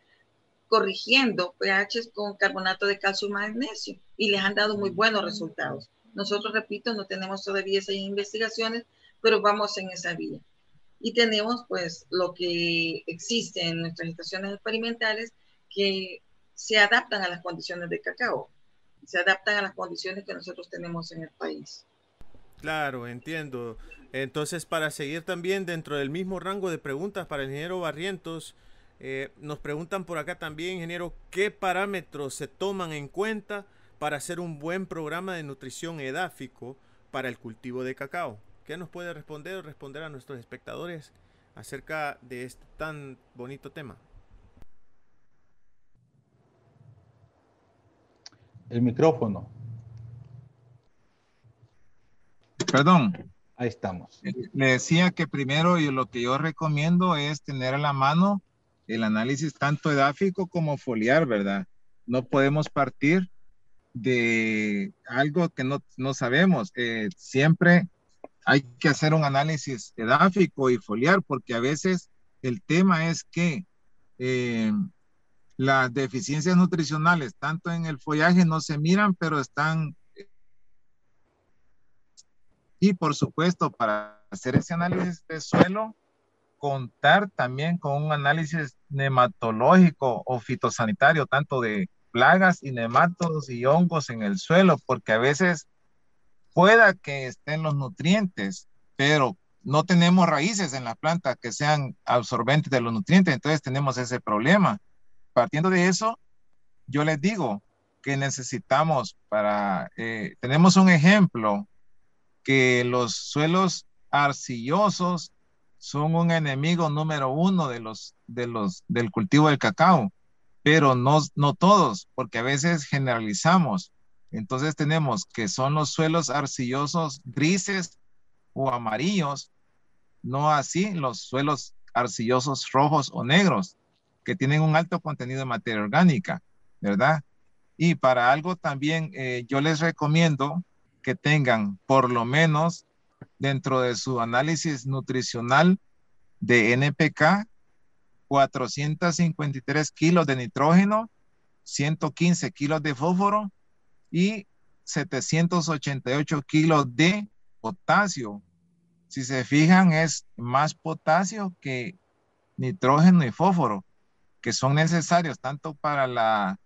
corrigiendo pH con carbonato de calcio y magnesio y les han dado muy buenos resultados. Nosotros, repito, no tenemos todavía esas investigaciones, pero vamos en esa vía. Y tenemos pues lo que existe en nuestras estaciones experimentales que se adaptan a las condiciones de cacao, se adaptan a las condiciones que nosotros tenemos en el país. Claro, entiendo. Entonces, para seguir también dentro del mismo rango de preguntas para el ingeniero Barrientos, eh, nos preguntan por acá también, ingeniero, ¿qué parámetros se toman en cuenta para hacer un buen programa de nutrición edáfico para el cultivo de cacao? ¿Qué nos puede responder o responder a nuestros espectadores acerca de este tan bonito tema? El micrófono. Perdón. Ahí estamos. Eh, le decía que primero y lo que yo recomiendo es tener a la mano el análisis tanto edáfico como foliar, ¿verdad? No podemos partir de algo que no, no sabemos. Eh, siempre hay que hacer un análisis edáfico y foliar porque a veces el tema es que eh, las deficiencias nutricionales, tanto en el follaje, no se miran, pero están y por supuesto, para hacer ese análisis de suelo, contar también con un análisis nematológico o fitosanitario, tanto de plagas y nematodos y hongos en el suelo, porque a veces pueda que estén los nutrientes, pero no tenemos raíces en la planta que sean absorbentes de los nutrientes, entonces tenemos ese problema. Partiendo de eso, yo les digo que necesitamos para, eh, tenemos un ejemplo que los suelos arcillosos son un enemigo número uno de los, de los, del cultivo del cacao, pero no, no todos, porque a veces generalizamos. Entonces tenemos que son los suelos arcillosos grises o amarillos, no así los suelos arcillosos rojos o negros, que tienen un alto contenido de materia orgánica, ¿verdad? Y para algo también eh, yo les recomiendo que tengan por lo menos dentro de su análisis nutricional de NPK 453 kilos de nitrógeno, 115 kilos de fósforo y 788 kilos de potasio. Si se fijan, es más potasio que nitrógeno y fósforo, que son necesarios tanto para la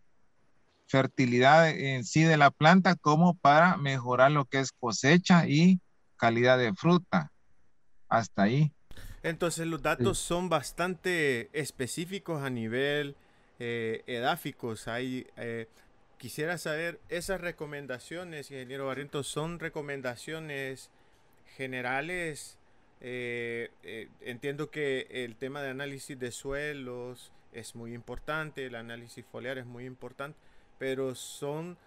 fertilidad en sí de la planta como para mejorar lo que es cosecha y calidad de fruta. Hasta ahí. Entonces los datos son bastante específicos a nivel eh, edáficos. Hay, eh, quisiera saber, esas recomendaciones, ingeniero Barrientos, son recomendaciones generales. Eh, entiendo que el tema de análisis de suelos es muy importante, el análisis foliar es muy importante, pero son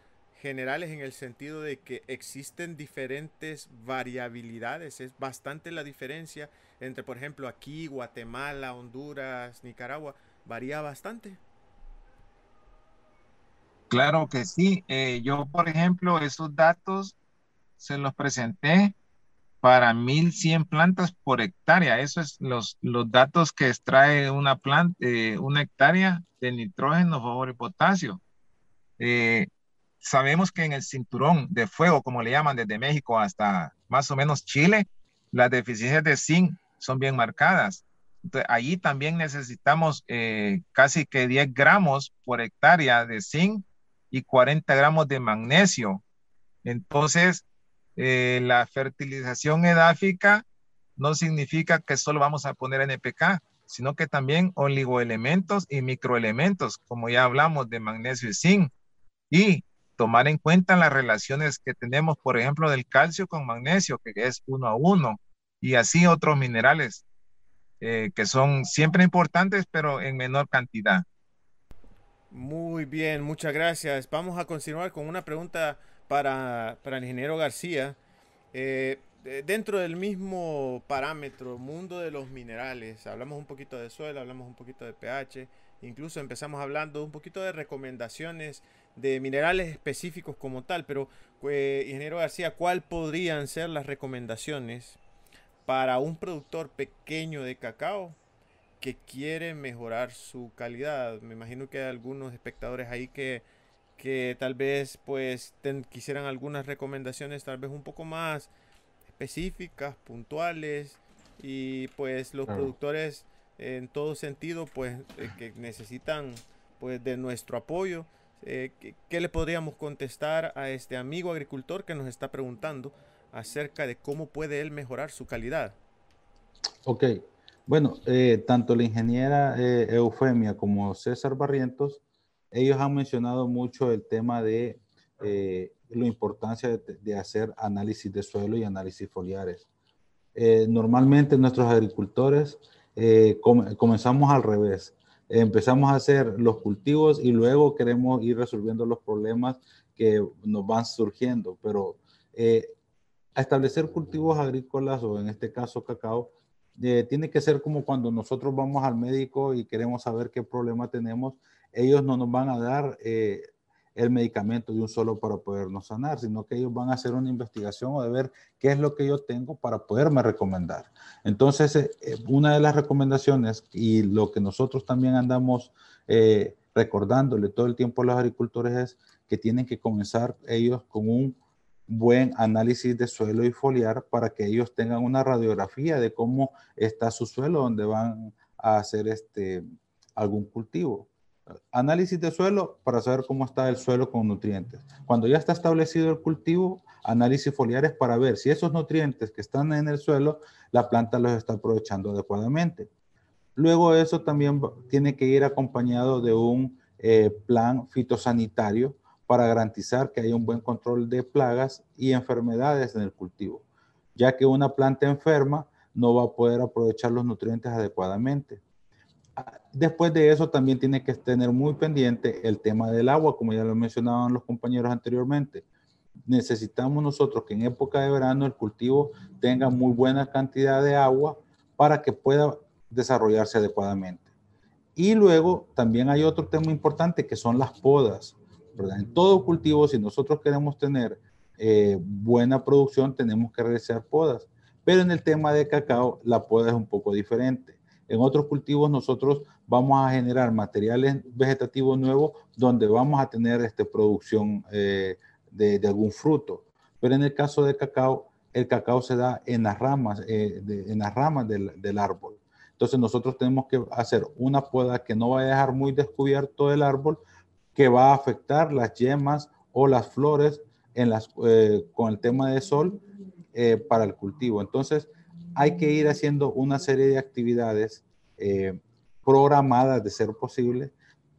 generales en el sentido de que existen diferentes variabilidades. Es bastante la diferencia entre, por ejemplo, aquí, Guatemala, Honduras, Nicaragua. Varía bastante. Claro que sí. Eh, yo, por ejemplo, esos datos se los presenté para 1100 plantas por hectárea. Eso es los, los datos que extrae una planta, eh, una hectárea de nitrógeno, fósforo y potasio. Eh, sabemos que en el cinturón de fuego, como le llaman desde México hasta más o menos Chile, las deficiencias de zinc son bien marcadas. Entonces, allí también necesitamos eh, casi que 10 gramos por hectárea de zinc y 40 gramos de magnesio. Entonces, eh, la fertilización edáfica no significa que solo vamos a poner NPK, sino que también oligoelementos y microelementos, como ya hablamos de magnesio y zinc. Y tomar en cuenta las relaciones que tenemos, por ejemplo, del calcio con magnesio, que es uno a uno, y así otros minerales eh, que son siempre importantes, pero en menor cantidad. Muy bien, muchas gracias. Vamos a continuar con una pregunta para, el ingeniero García. Eh, dentro del mismo parámetro, mundo de los minerales, hablamos un poquito de suelo, hablamos un poquito de pH, incluso empezamos hablando un poquito de recomendaciones de minerales específicos como tal, pero eh, ingeniero García, ¿cuál podrían ser las recomendaciones para un productor pequeño de cacao que quiere mejorar su calidad? Me imagino que hay algunos espectadores ahí que, que tal vez pues quisieran algunas recomendaciones tal vez un poco más específicas, puntuales y pues los productores en todo sentido pues eh, que necesitan pues de nuestro apoyo eh, ¿qué, le podríamos contestar a este amigo agricultor que nos está preguntando acerca de cómo puede él mejorar su calidad? Ok, bueno, eh, tanto la ingeniera eh, Eufemia como César Barrientos, ellos han mencionado mucho el tema de la importancia de, hacer análisis de suelo y análisis foliares. normalmente nuestros agricultores comenzamos al revés empezamos a hacer los cultivos y luego queremos ir resolviendo los problemas que nos van surgiendo. Pero eh, establecer cultivos agrícolas o en este caso cacao, eh, tiene que ser como cuando nosotros vamos al médico y queremos saber qué problema tenemos, ellos no nos van a dar eh, el medicamento de un solo para podernos sanar, sino que ellos van a hacer una investigación o de ver qué es lo que yo tengo para poderme recomendar. Entonces, eh, eh, una de las recomendaciones y lo que nosotros también andamos eh, recordándole todo el tiempo a los agricultores es que tienen que comenzar ellos con un buen análisis de suelo y foliar para que ellos tengan una radiografía de cómo está su suelo donde van a hacer este algún cultivo. Análisis de suelo para saber cómo está el suelo con nutrientes. Cuando ya está establecido el cultivo, análisis foliares para ver si esos nutrientes que están en el suelo, la planta los está aprovechando adecuadamente. Luego eso también tiene que ir acompañado de un eh, plan fitosanitario para garantizar que hay un buen control de plagas y enfermedades en el cultivo, ya que una planta enferma no va a poder aprovechar los nutrientes adecuadamente. Después de eso también tiene que tener muy pendiente el tema del agua, como ya lo mencionaban los compañeros anteriormente. Necesitamos nosotros que en época de verano el cultivo tenga muy buena cantidad de agua para que pueda desarrollarse adecuadamente. Y luego también hay otro tema importante que son las podas. En todo cultivo, si nosotros queremos tener eh, buena producción, tenemos que realizar podas. Pero en el tema de cacao, la poda es un poco diferente en otros cultivos nosotros vamos a generar materiales vegetativos nuevos donde vamos a tener este, producción eh, de, algún fruto. Pero en el caso de cacao, el cacao se da en las ramas, eh, en las ramas del, del, árbol. Entonces nosotros tenemos que hacer una poda que no va a dejar muy descubierto el árbol, que va a afectar las yemas o las flores eh, con el tema de sol para el cultivo. Entonces hay que ir haciendo una serie de actividades programadas de ser posible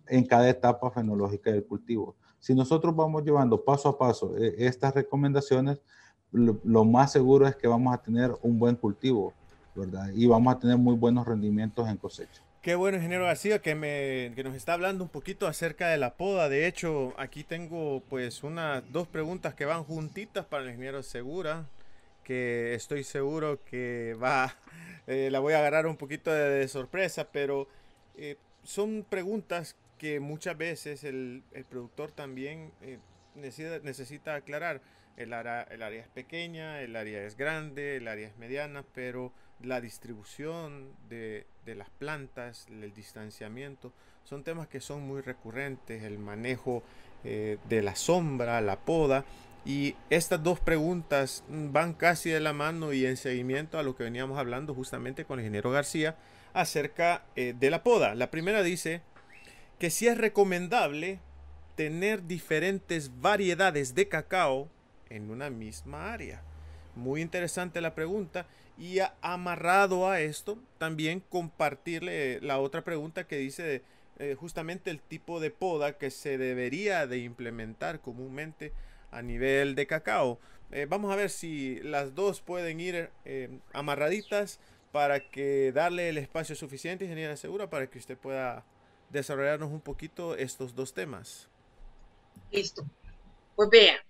en cada etapa fenológica del cultivo. Si nosotros vamos llevando paso a paso estas recomendaciones, lo, más seguro es que vamos a tener un buen cultivo, ¿verdad? Y vamos a tener muy buenos rendimientos en cosecha. Qué bueno, ingeniero García, que, me, que nos está hablando un poquito acerca de la poda. De hecho, aquí tengo pues unas dos preguntas que van juntitas para el ingeniero Segura, que estoy seguro que va, eh, la voy a agarrar un poquito de, sorpresa, pero eh, son preguntas que muchas veces el, el productor también eh, necesita, necesita aclarar. El área, el área es pequeña, el área es grande, el área es mediana, pero la distribución de, de las plantas, el distanciamiento, son temas que son muy recurrentes, el manejo eh, de la sombra, la poda. Y estas dos preguntas van casi de la mano y en seguimiento a lo que veníamos hablando justamente con el ingeniero García acerca eh, de la poda. La primera dice que si es recomendable tener diferentes variedades de cacao en una misma área. Muy interesante la pregunta y amarrado a esto también compartirle la otra pregunta que dice eh, justamente el tipo de poda que se debería de implementar comúnmente a nivel de cacao. Eh, vamos a ver si las dos pueden ir eh, amarraditas para que darle el espacio suficiente, ingeniera segura, para que usted pueda desarrollarnos un poquito estos dos temas. Listo. Pues vea,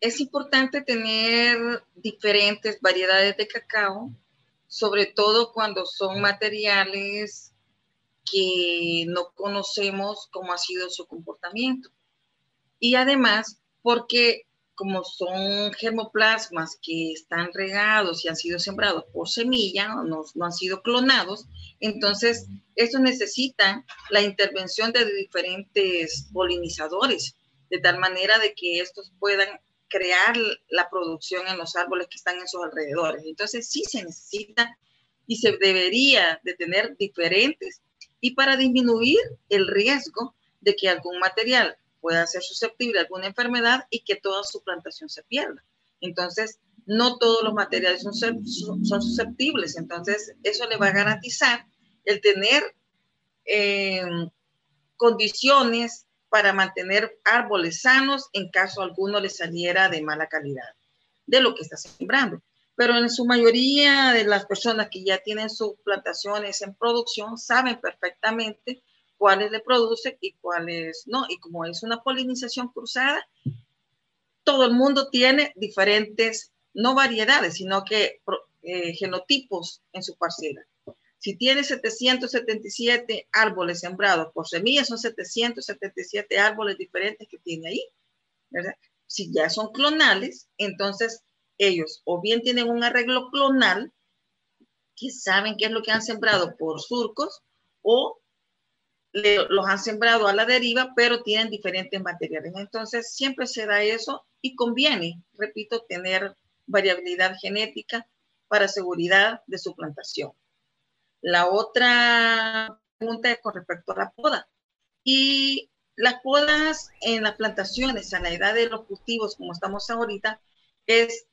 es importante tener diferentes variedades de cacao, sobre todo cuando son materiales que no conocemos cómo ha sido su comportamiento. Y además, porque como son germoplasmas que están regados y han sido sembrados por semilla, no, no han sido clonados, entonces eso necesita la intervención de diferentes polinizadores, de tal manera de que estos puedan crear la producción en los árboles que están en sus alrededores. Entonces sí se necesita y se debería de tener diferentes y para disminuir el riesgo de que algún material pueda ser susceptible a alguna enfermedad y que toda su plantación se pierda. Entonces, no todos los materiales son, susceptibles. Entonces, eso le va a garantizar el tener eh, condiciones para mantener árboles sanos en caso alguno le saliera de mala calidad de lo que está sembrando. Pero en su mayoría de las personas que ya tienen sus plantaciones en producción saben perfectamente cuáles le producen y cuáles no. Y como es una polinización cruzada, todo el mundo tiene diferentes, no variedades, sino que eh, genotipos en su parcela. Si tiene 777 árboles sembrados por semillas, son 777 árboles diferentes que tiene ahí. ¿verdad? Si ya son clonales, entonces ellos o bien tienen un arreglo clonal, que saben qué es lo que han sembrado por surcos, o los han sembrado a la deriva, pero tienen diferentes materiales. Entonces, siempre se da eso y conviene, repito, tener variabilidad genética para seguridad de su plantación. La otra pregunta es con respecto a la poda. Y las podas en las plantaciones a la edad de los cultivos, como estamos ahorita, es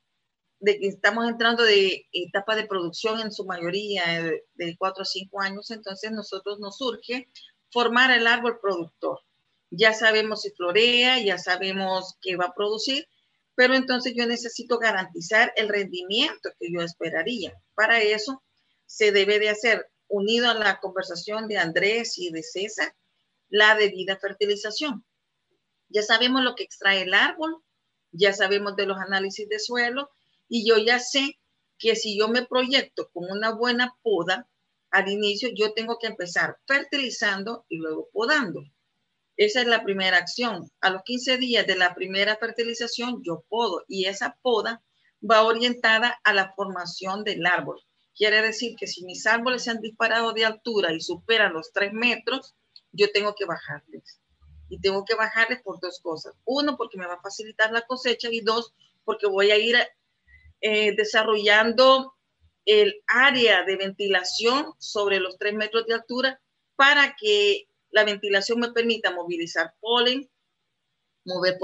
de que estamos entrando de etapa de producción en su mayoría de, de 4 a 5 años, entonces nosotros nos surge formar el árbol productor. Ya sabemos si florea, ya sabemos qué va a producir, pero entonces yo necesito garantizar el rendimiento que yo esperaría. Para eso se debe de hacer, unido a la conversación de Andrés y de César, la debida fertilización. Ya sabemos lo que extrae el árbol, ya sabemos de los análisis de suelo y yo ya sé que si yo me proyecto con una buena poda, al inicio yo tengo que empezar fertilizando y luego podando. Esa es la primera acción. A los 15 días de la primera fertilización yo podo y esa poda va orientada a la formación del árbol. Quiere decir que si mis árboles se han disparado de altura y superan los tres metros, yo tengo que bajarles. Y tengo que bajarles por dos cosas. Uno, porque me va a facilitar la cosecha y dos, porque voy a ir eh, desarrollando el área de ventilación sobre los tres metros de altura para que la ventilación me permita movilizar polen, mover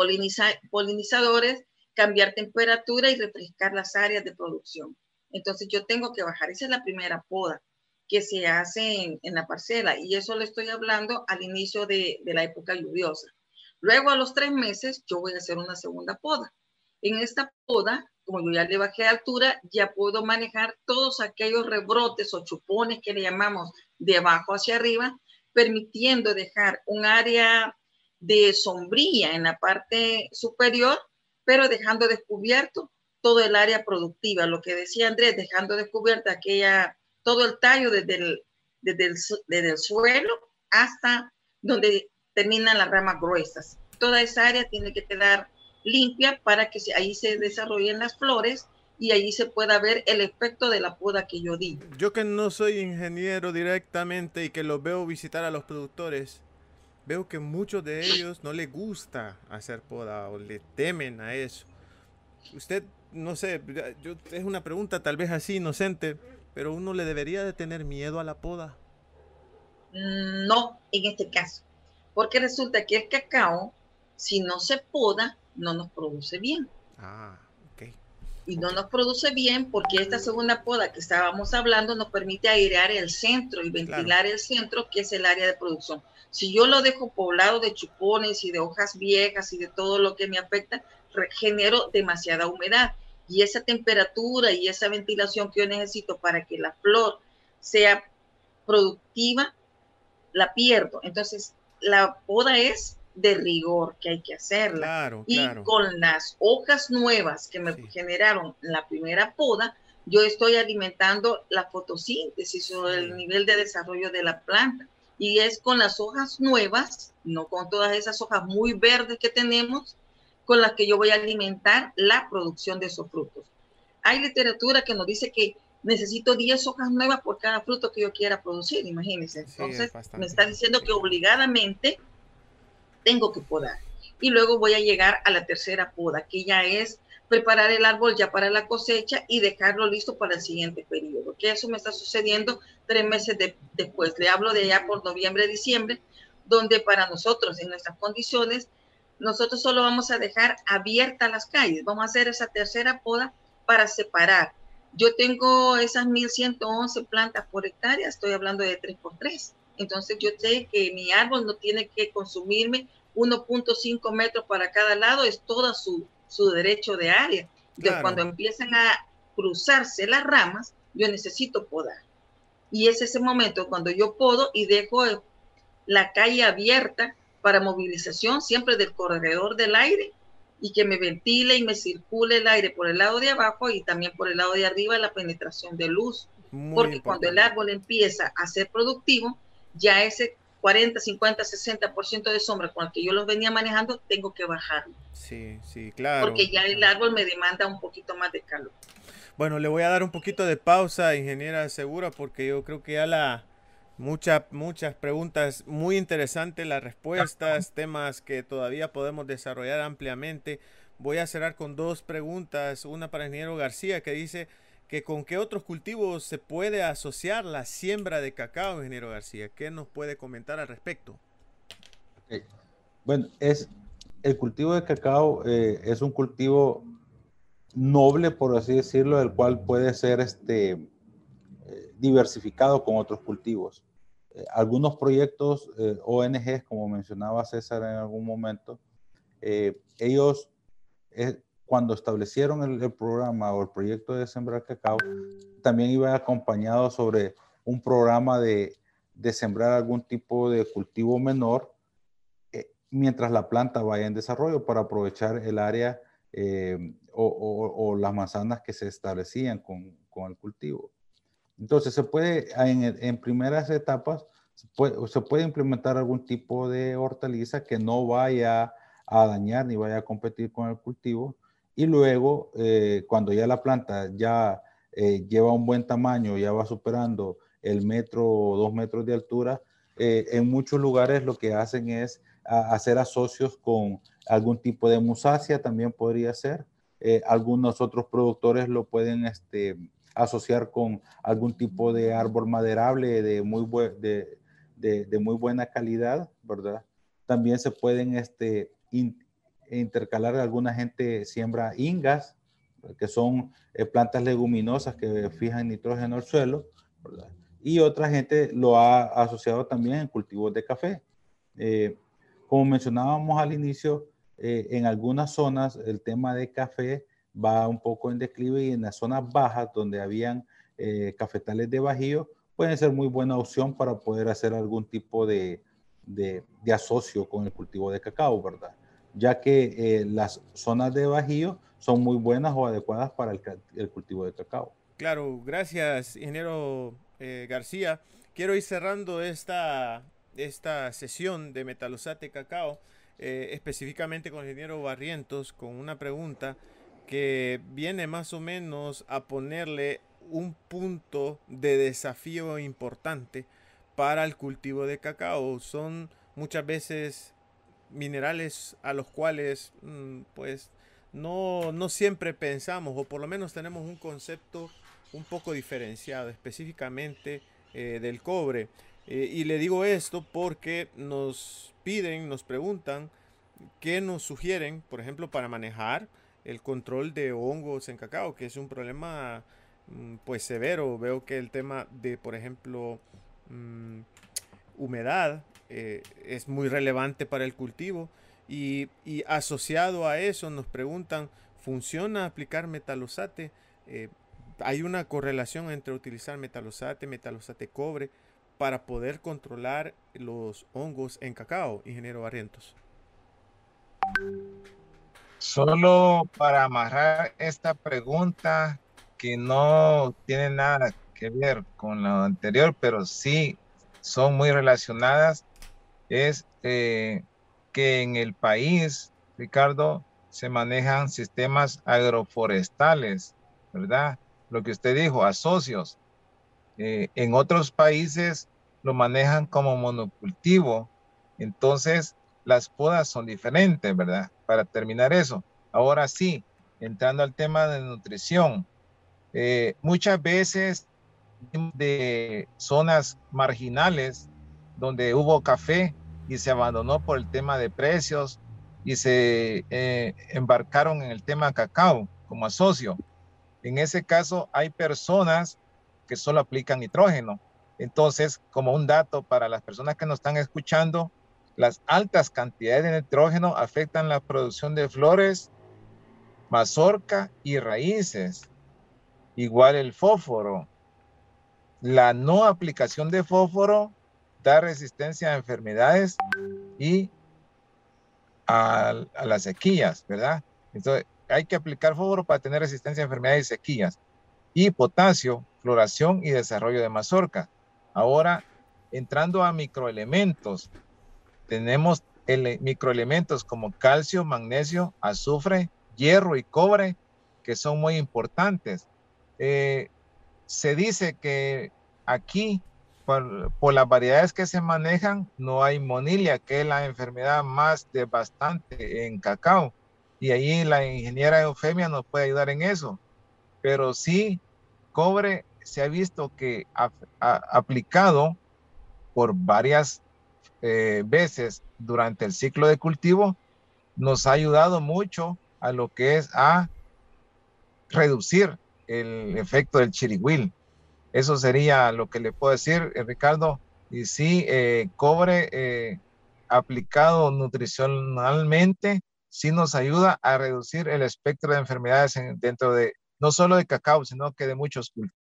polinizadores, cambiar temperatura y refrescar las áreas de producción. Entonces yo tengo que bajar. Esa es la primera poda que se hace en, la parcela y eso le estoy hablando al inicio de la época lluviosa. Luego a los tres meses yo voy a hacer una segunda poda. En esta poda, yo ya le bajé a altura, ya puedo manejar todos aquellos rebrotes o chupones que le llamamos de abajo hacia arriba, permitiendo dejar un área de sombría en la parte superior, pero dejando descubierto todo el área productiva, lo que decía Andrés, dejando descubierta aquella, todo el tallo desde desde el suelo hasta donde terminan las ramas gruesas. Toda esa área tiene que quedar limpia para que ahí se desarrollen las flores y allí se pueda ver el efecto de la poda que yo di. Yo que no soy ingeniero directamente y que los veo visitar a los productores, veo que muchos de ellos no les gusta hacer poda o le temen a eso. Usted, no sé, yo, es una pregunta tal vez así inocente, pero uno le debería de tener miedo a la poda. Mm, no, en este caso, porque resulta que el cacao, si no se poda, no nos produce bien. Ah y no nos produce bien porque esta segunda poda que estábamos hablando nos permite airear el centro y ventilar el centro, que es el área de producción. Si yo lo dejo poblado de chupones y de hojas viejas y de todo lo que me afecta, genero demasiada humedad. Y esa temperatura y esa ventilación que yo necesito para que la flor sea productiva, la pierdo. Entonces, la poda es de rigor que hay que hacerla. y con las hojas nuevas que me generaron la primera poda, yo estoy alimentando la fotosíntesis o el nivel de desarrollo de la planta. Y es con las hojas nuevas, no con todas esas hojas muy verdes que tenemos, con las que yo voy a alimentar la producción de esos frutos. Hay literatura que nos dice que necesito 10 hojas nuevas por cada fruto que yo quiera producir, imagínense. Entonces, me está diciendo que obligadamente tengo que podar. Y luego voy a llegar a la tercera poda, que ya es preparar el árbol ya para la cosecha y dejarlo listo para el siguiente periodo. Que eso me está sucediendo tres meses después. Le hablo de ya por noviembre, diciembre, donde para nosotros, en nuestras condiciones, nosotros solo vamos a dejar abiertas las calles. Vamos a hacer esa tercera poda para separar. Yo tengo esas 1111 plantas por hectárea, estoy hablando de 3 por 3 entonces yo sé que mi árbol no tiene que consumirme 1.5 metros para cada lado, es todo su, su derecho de área. Entonces cuando empiezan a cruzarse las ramas, yo necesito podar. Y es ese momento cuando yo podo y dejo la calle abierta para movilización siempre del corredor del aire y que me ventile y me circule el aire por el lado de abajo y también por el lado de arriba la penetración de luz. porque cuando el árbol empieza a ser productivo, ya ese 40, 50, 60% de sombra con el que yo los venía manejando, tengo que bajarlo. Sí, sí, claro. Porque ya el árbol me demanda un poquito más de calor. Bueno, le voy a dar un poquito de pausa, ingeniera Segura, porque yo creo que ya la muchas muchas preguntas muy interesantes, las respuestas, temas que todavía podemos desarrollar ampliamente. Voy a cerrar con dos preguntas, una para el ingeniero García que dice, que con qué otros cultivos se puede asociar la siembra de cacao, ingeniero García. ¿Qué nos puede comentar al respecto? Bueno, es el cultivo de cacao eh, es un cultivo noble, por así decirlo, el cual puede ser este, eh, diversificado con otros cultivos. Eh, algunos proyectos ONG, como mencionaba César en algún momento, ellos cuando establecieron el, programa o el proyecto de sembrar cacao, también iba acompañado sobre un programa de, de sembrar algún tipo de cultivo menor eh, mientras la planta vaya en desarrollo para aprovechar el área eh, o, o, las manzanas que se establecían con, con el cultivo. Entonces, se puede, en, en primeras etapas, se puede, se puede, implementar algún tipo de hortaliza que no vaya a dañar ni vaya a competir con el cultivo, y luego, eh, cuando ya la planta ya eh, lleva un buen tamaño, ya va superando el metro o dos metros de altura, eh, en muchos lugares lo que hacen es hacer asocios con algún tipo de musácea, también podría ser, algunos otros productores lo pueden este, asociar con algún tipo de árbol maderable de muy, de, muy buena calidad, ¿verdad? También se pueden este, intercalar, alguna gente siembra ingas, que son eh, plantas leguminosas que fijan nitrógeno al suelo. Y otra gente lo ha asociado también en cultivos de café. Eh, como mencionábamos al inicio, eh, en algunas zonas el tema de café va un poco en declive y en las zonas bajas donde habían cafetales de bajío, pueden ser muy buena opción para poder hacer algún tipo de, de, asocio con el cultivo de cacao, ¿verdad? Ya que eh, las zonas de bajío son muy buenas o adecuadas para el, cultivo de cacao. Claro, gracias, ingeniero eh, García. Quiero ir cerrando esta, esta sesión de Metalosate Cacao, eh, específicamente con el ingeniero Barrientos, con una pregunta que viene más o menos a ponerle un punto de desafío importante para el cultivo de cacao. Son muchas veces minerales a los cuales mm, pues no, no siempre pensamos o por lo menos tenemos un concepto un poco diferenciado específicamente eh, del cobre. Eh, y le digo esto porque nos piden, nos preguntan qué nos sugieren, por ejemplo, para manejar el control de hongos en cacao, que es un problema Mm, pues severo. Veo que el tema de, por ejemplo, mm, humedad eh, es muy relevante para el cultivo y, asociado a eso nos preguntan, ¿funciona aplicar metalosate? Eh, hay una correlación entre utilizar metalosate, metalosate cobre para poder controlar los hongos en cacao, ingeniero Barrientos. Solo para amarrar esta pregunta, que no tienen nada que ver con lo anterior, pero sí son muy relacionadas, es eh, que en el país, Ricardo, se manejan sistemas agroforestales, ¿verdad? Lo que usted dijo, asocios. Eh, en otros países lo manejan como monocultivo, entonces las podas son diferentes, ¿verdad? Para terminar eso. Ahora sí, entrando al tema de nutrición, eh, muchas veces de zonas marginales donde hubo café y se abandonó por el tema de precios y se eh, embarcaron en el tema cacao como asocio. En ese caso hay personas que solo aplican nitrógeno. Entonces, como un dato para las personas que nos están escuchando, las altas cantidades de nitrógeno afectan la producción de flores, mazorca y raíces. Igual el fósforo. La no aplicación de fósforo resistencia a enfermedades y a, las sequías, ¿verdad? Entonces, hay que aplicar fósforo para tener resistencia a enfermedades y sequías. Y potasio, floración y desarrollo de mazorca. Ahora, entrando a microelementos, tenemos microelementos como calcio, magnesio, azufre, hierro y cobre, que son muy importantes. Eh, se dice que aquí, por, las variedades que se manejan, no hay monilia, que es la enfermedad más devastante en cacao. Y ahí la ingeniera Eufemia nos puede ayudar en eso. Pero sí, cobre se ha visto que aplicado por varias eh, veces durante el ciclo de cultivo, nos ha ayudado mucho a lo que es a reducir el efecto del chirigüil. Eso sería lo que le puedo decir, eh, Ricardo. Y sí, eh, cobre eh, aplicado nutricionalmente sí nos ayuda a reducir el espectro de enfermedades dentro de, no solo de cacao, sino que de muchos cultivos.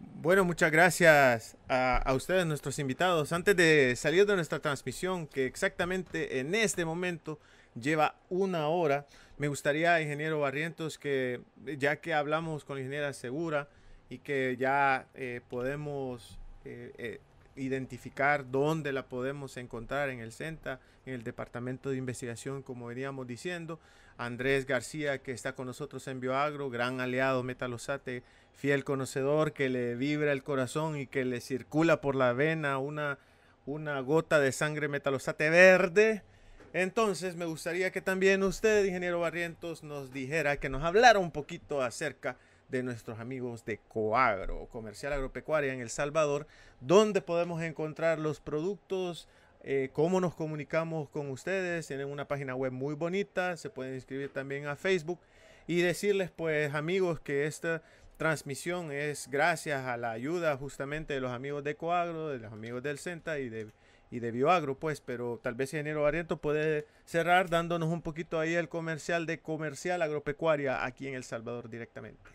Bueno, muchas gracias a, a, ustedes, nuestros invitados. Antes de salir de nuestra transmisión, que exactamente en este momento lleva una hora, me gustaría, ingeniero Barrientos, que ya que hablamos con la ingeniera Segura y que ya eh, podemos eh, eh, identificar dónde la podemos encontrar en el CENTA, en el Departamento de Investigación, como veníamos diciendo. Andrés García, que está con nosotros en Bioagro, gran aliado Metalosate, fiel conocedor, que le vibra el corazón y que le circula por la vena una, una gota de sangre Metalosate verde Entonces me gustaría que también usted, ingeniero Barrientos, nos dijera, que nos hablara un poquito acerca de nuestros amigos de Coagro, Comercial Agropecuaria en El Salvador, donde podemos encontrar los productos, eh, cómo nos comunicamos con ustedes. Tienen una página web muy bonita, se pueden inscribir también a Facebook y decirles pues amigos que esta transmisión es gracias a la ayuda justamente de los amigos de Coagro, de los amigos del CENTA y de y de Bioagro, pues, pero tal vez Ingeniero Barriento puede cerrar dándonos un poquito ahí el comercial de comercial agropecuaria aquí en El Salvador directamente.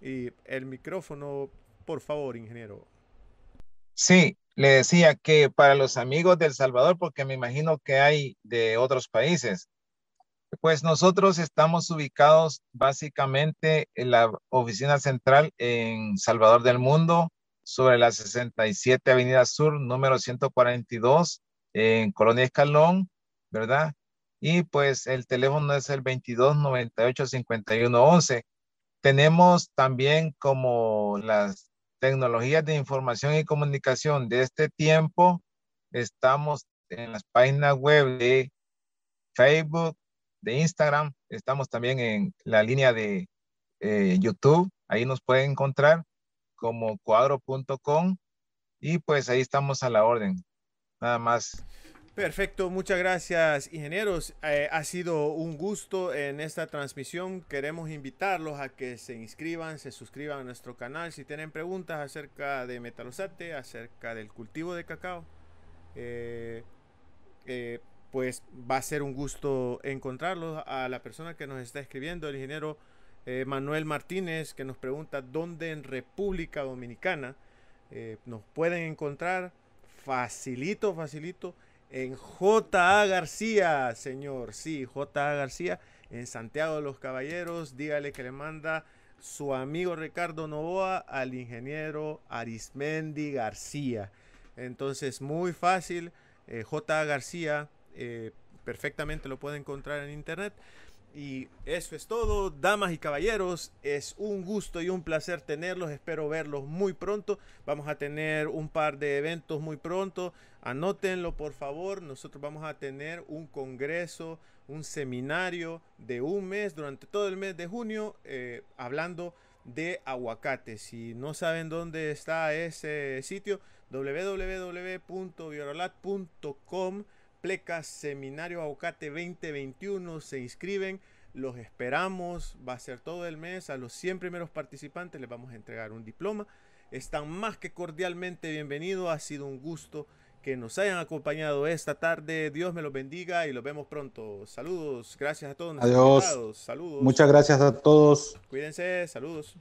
Y el micrófono, por favor, ingeniero. Sí, le decía que para los amigos del Salvador, porque me imagino que hay de otros países, pues nosotros estamos ubicados básicamente en la oficina central en Salvador del Mundo, sobre la 67 Avenida Sur, número 142, en Colonia Escalón, ¿verdad? Y pues el teléfono es el 22 98 51 11. Tenemos también como las tecnologías de información y comunicación de este tiempo, estamos en las páginas web de Facebook, de Instagram, estamos también en la línea de eh, YouTube, ahí nos pueden encontrar como cuadro.com y pues ahí estamos a la orden. Nada más. Perfecto, muchas gracias ingenieros. Eh, ha sido un gusto en esta transmisión. Queremos invitarlos a que se inscriban, se suscriban a nuestro canal. Si tienen preguntas acerca de Metalosate, acerca del cultivo de cacao, eh, eh, pues va a ser un gusto encontrarlos. A la persona que nos está escribiendo, el ingeniero eh, Manuel Martínez que nos pregunta dónde en República Dominicana eh, nos pueden encontrar. Facilito, facilito. En J.A. García, señor. Sí, J.A. García en Santiago de los Caballeros. Dígale que le manda su amigo Ricardo Novoa al ingeniero Arismendi García. Entonces, muy fácil. Eh, J.A. García, perfectamente lo puede encontrar en internet. Y eso es todo, damas y caballeros. Es un gusto y un placer tenerlos. Espero verlos muy pronto. Vamos a tener un par de eventos muy pronto. Anótenlo por favor. Nosotros vamos a tener un congreso, un seminario de un mes durante todo el mes de junio eh, hablando de aguacates. Si no saben dónde está ese sitio, www.viorolat.com Plecas Seminario Aguacate 2021. Se inscriben, los esperamos. Va a ser todo el mes. A los 100 primeros participantes les vamos a entregar un diploma. Están más que cordialmente bienvenidos. Ha sido un gusto que nos hayan acompañado esta tarde. Dios me los bendiga y los vemos pronto. Saludos. Gracias a todos. Adiós. Saludos. Muchas gracias a todos. Cuídense. Saludos.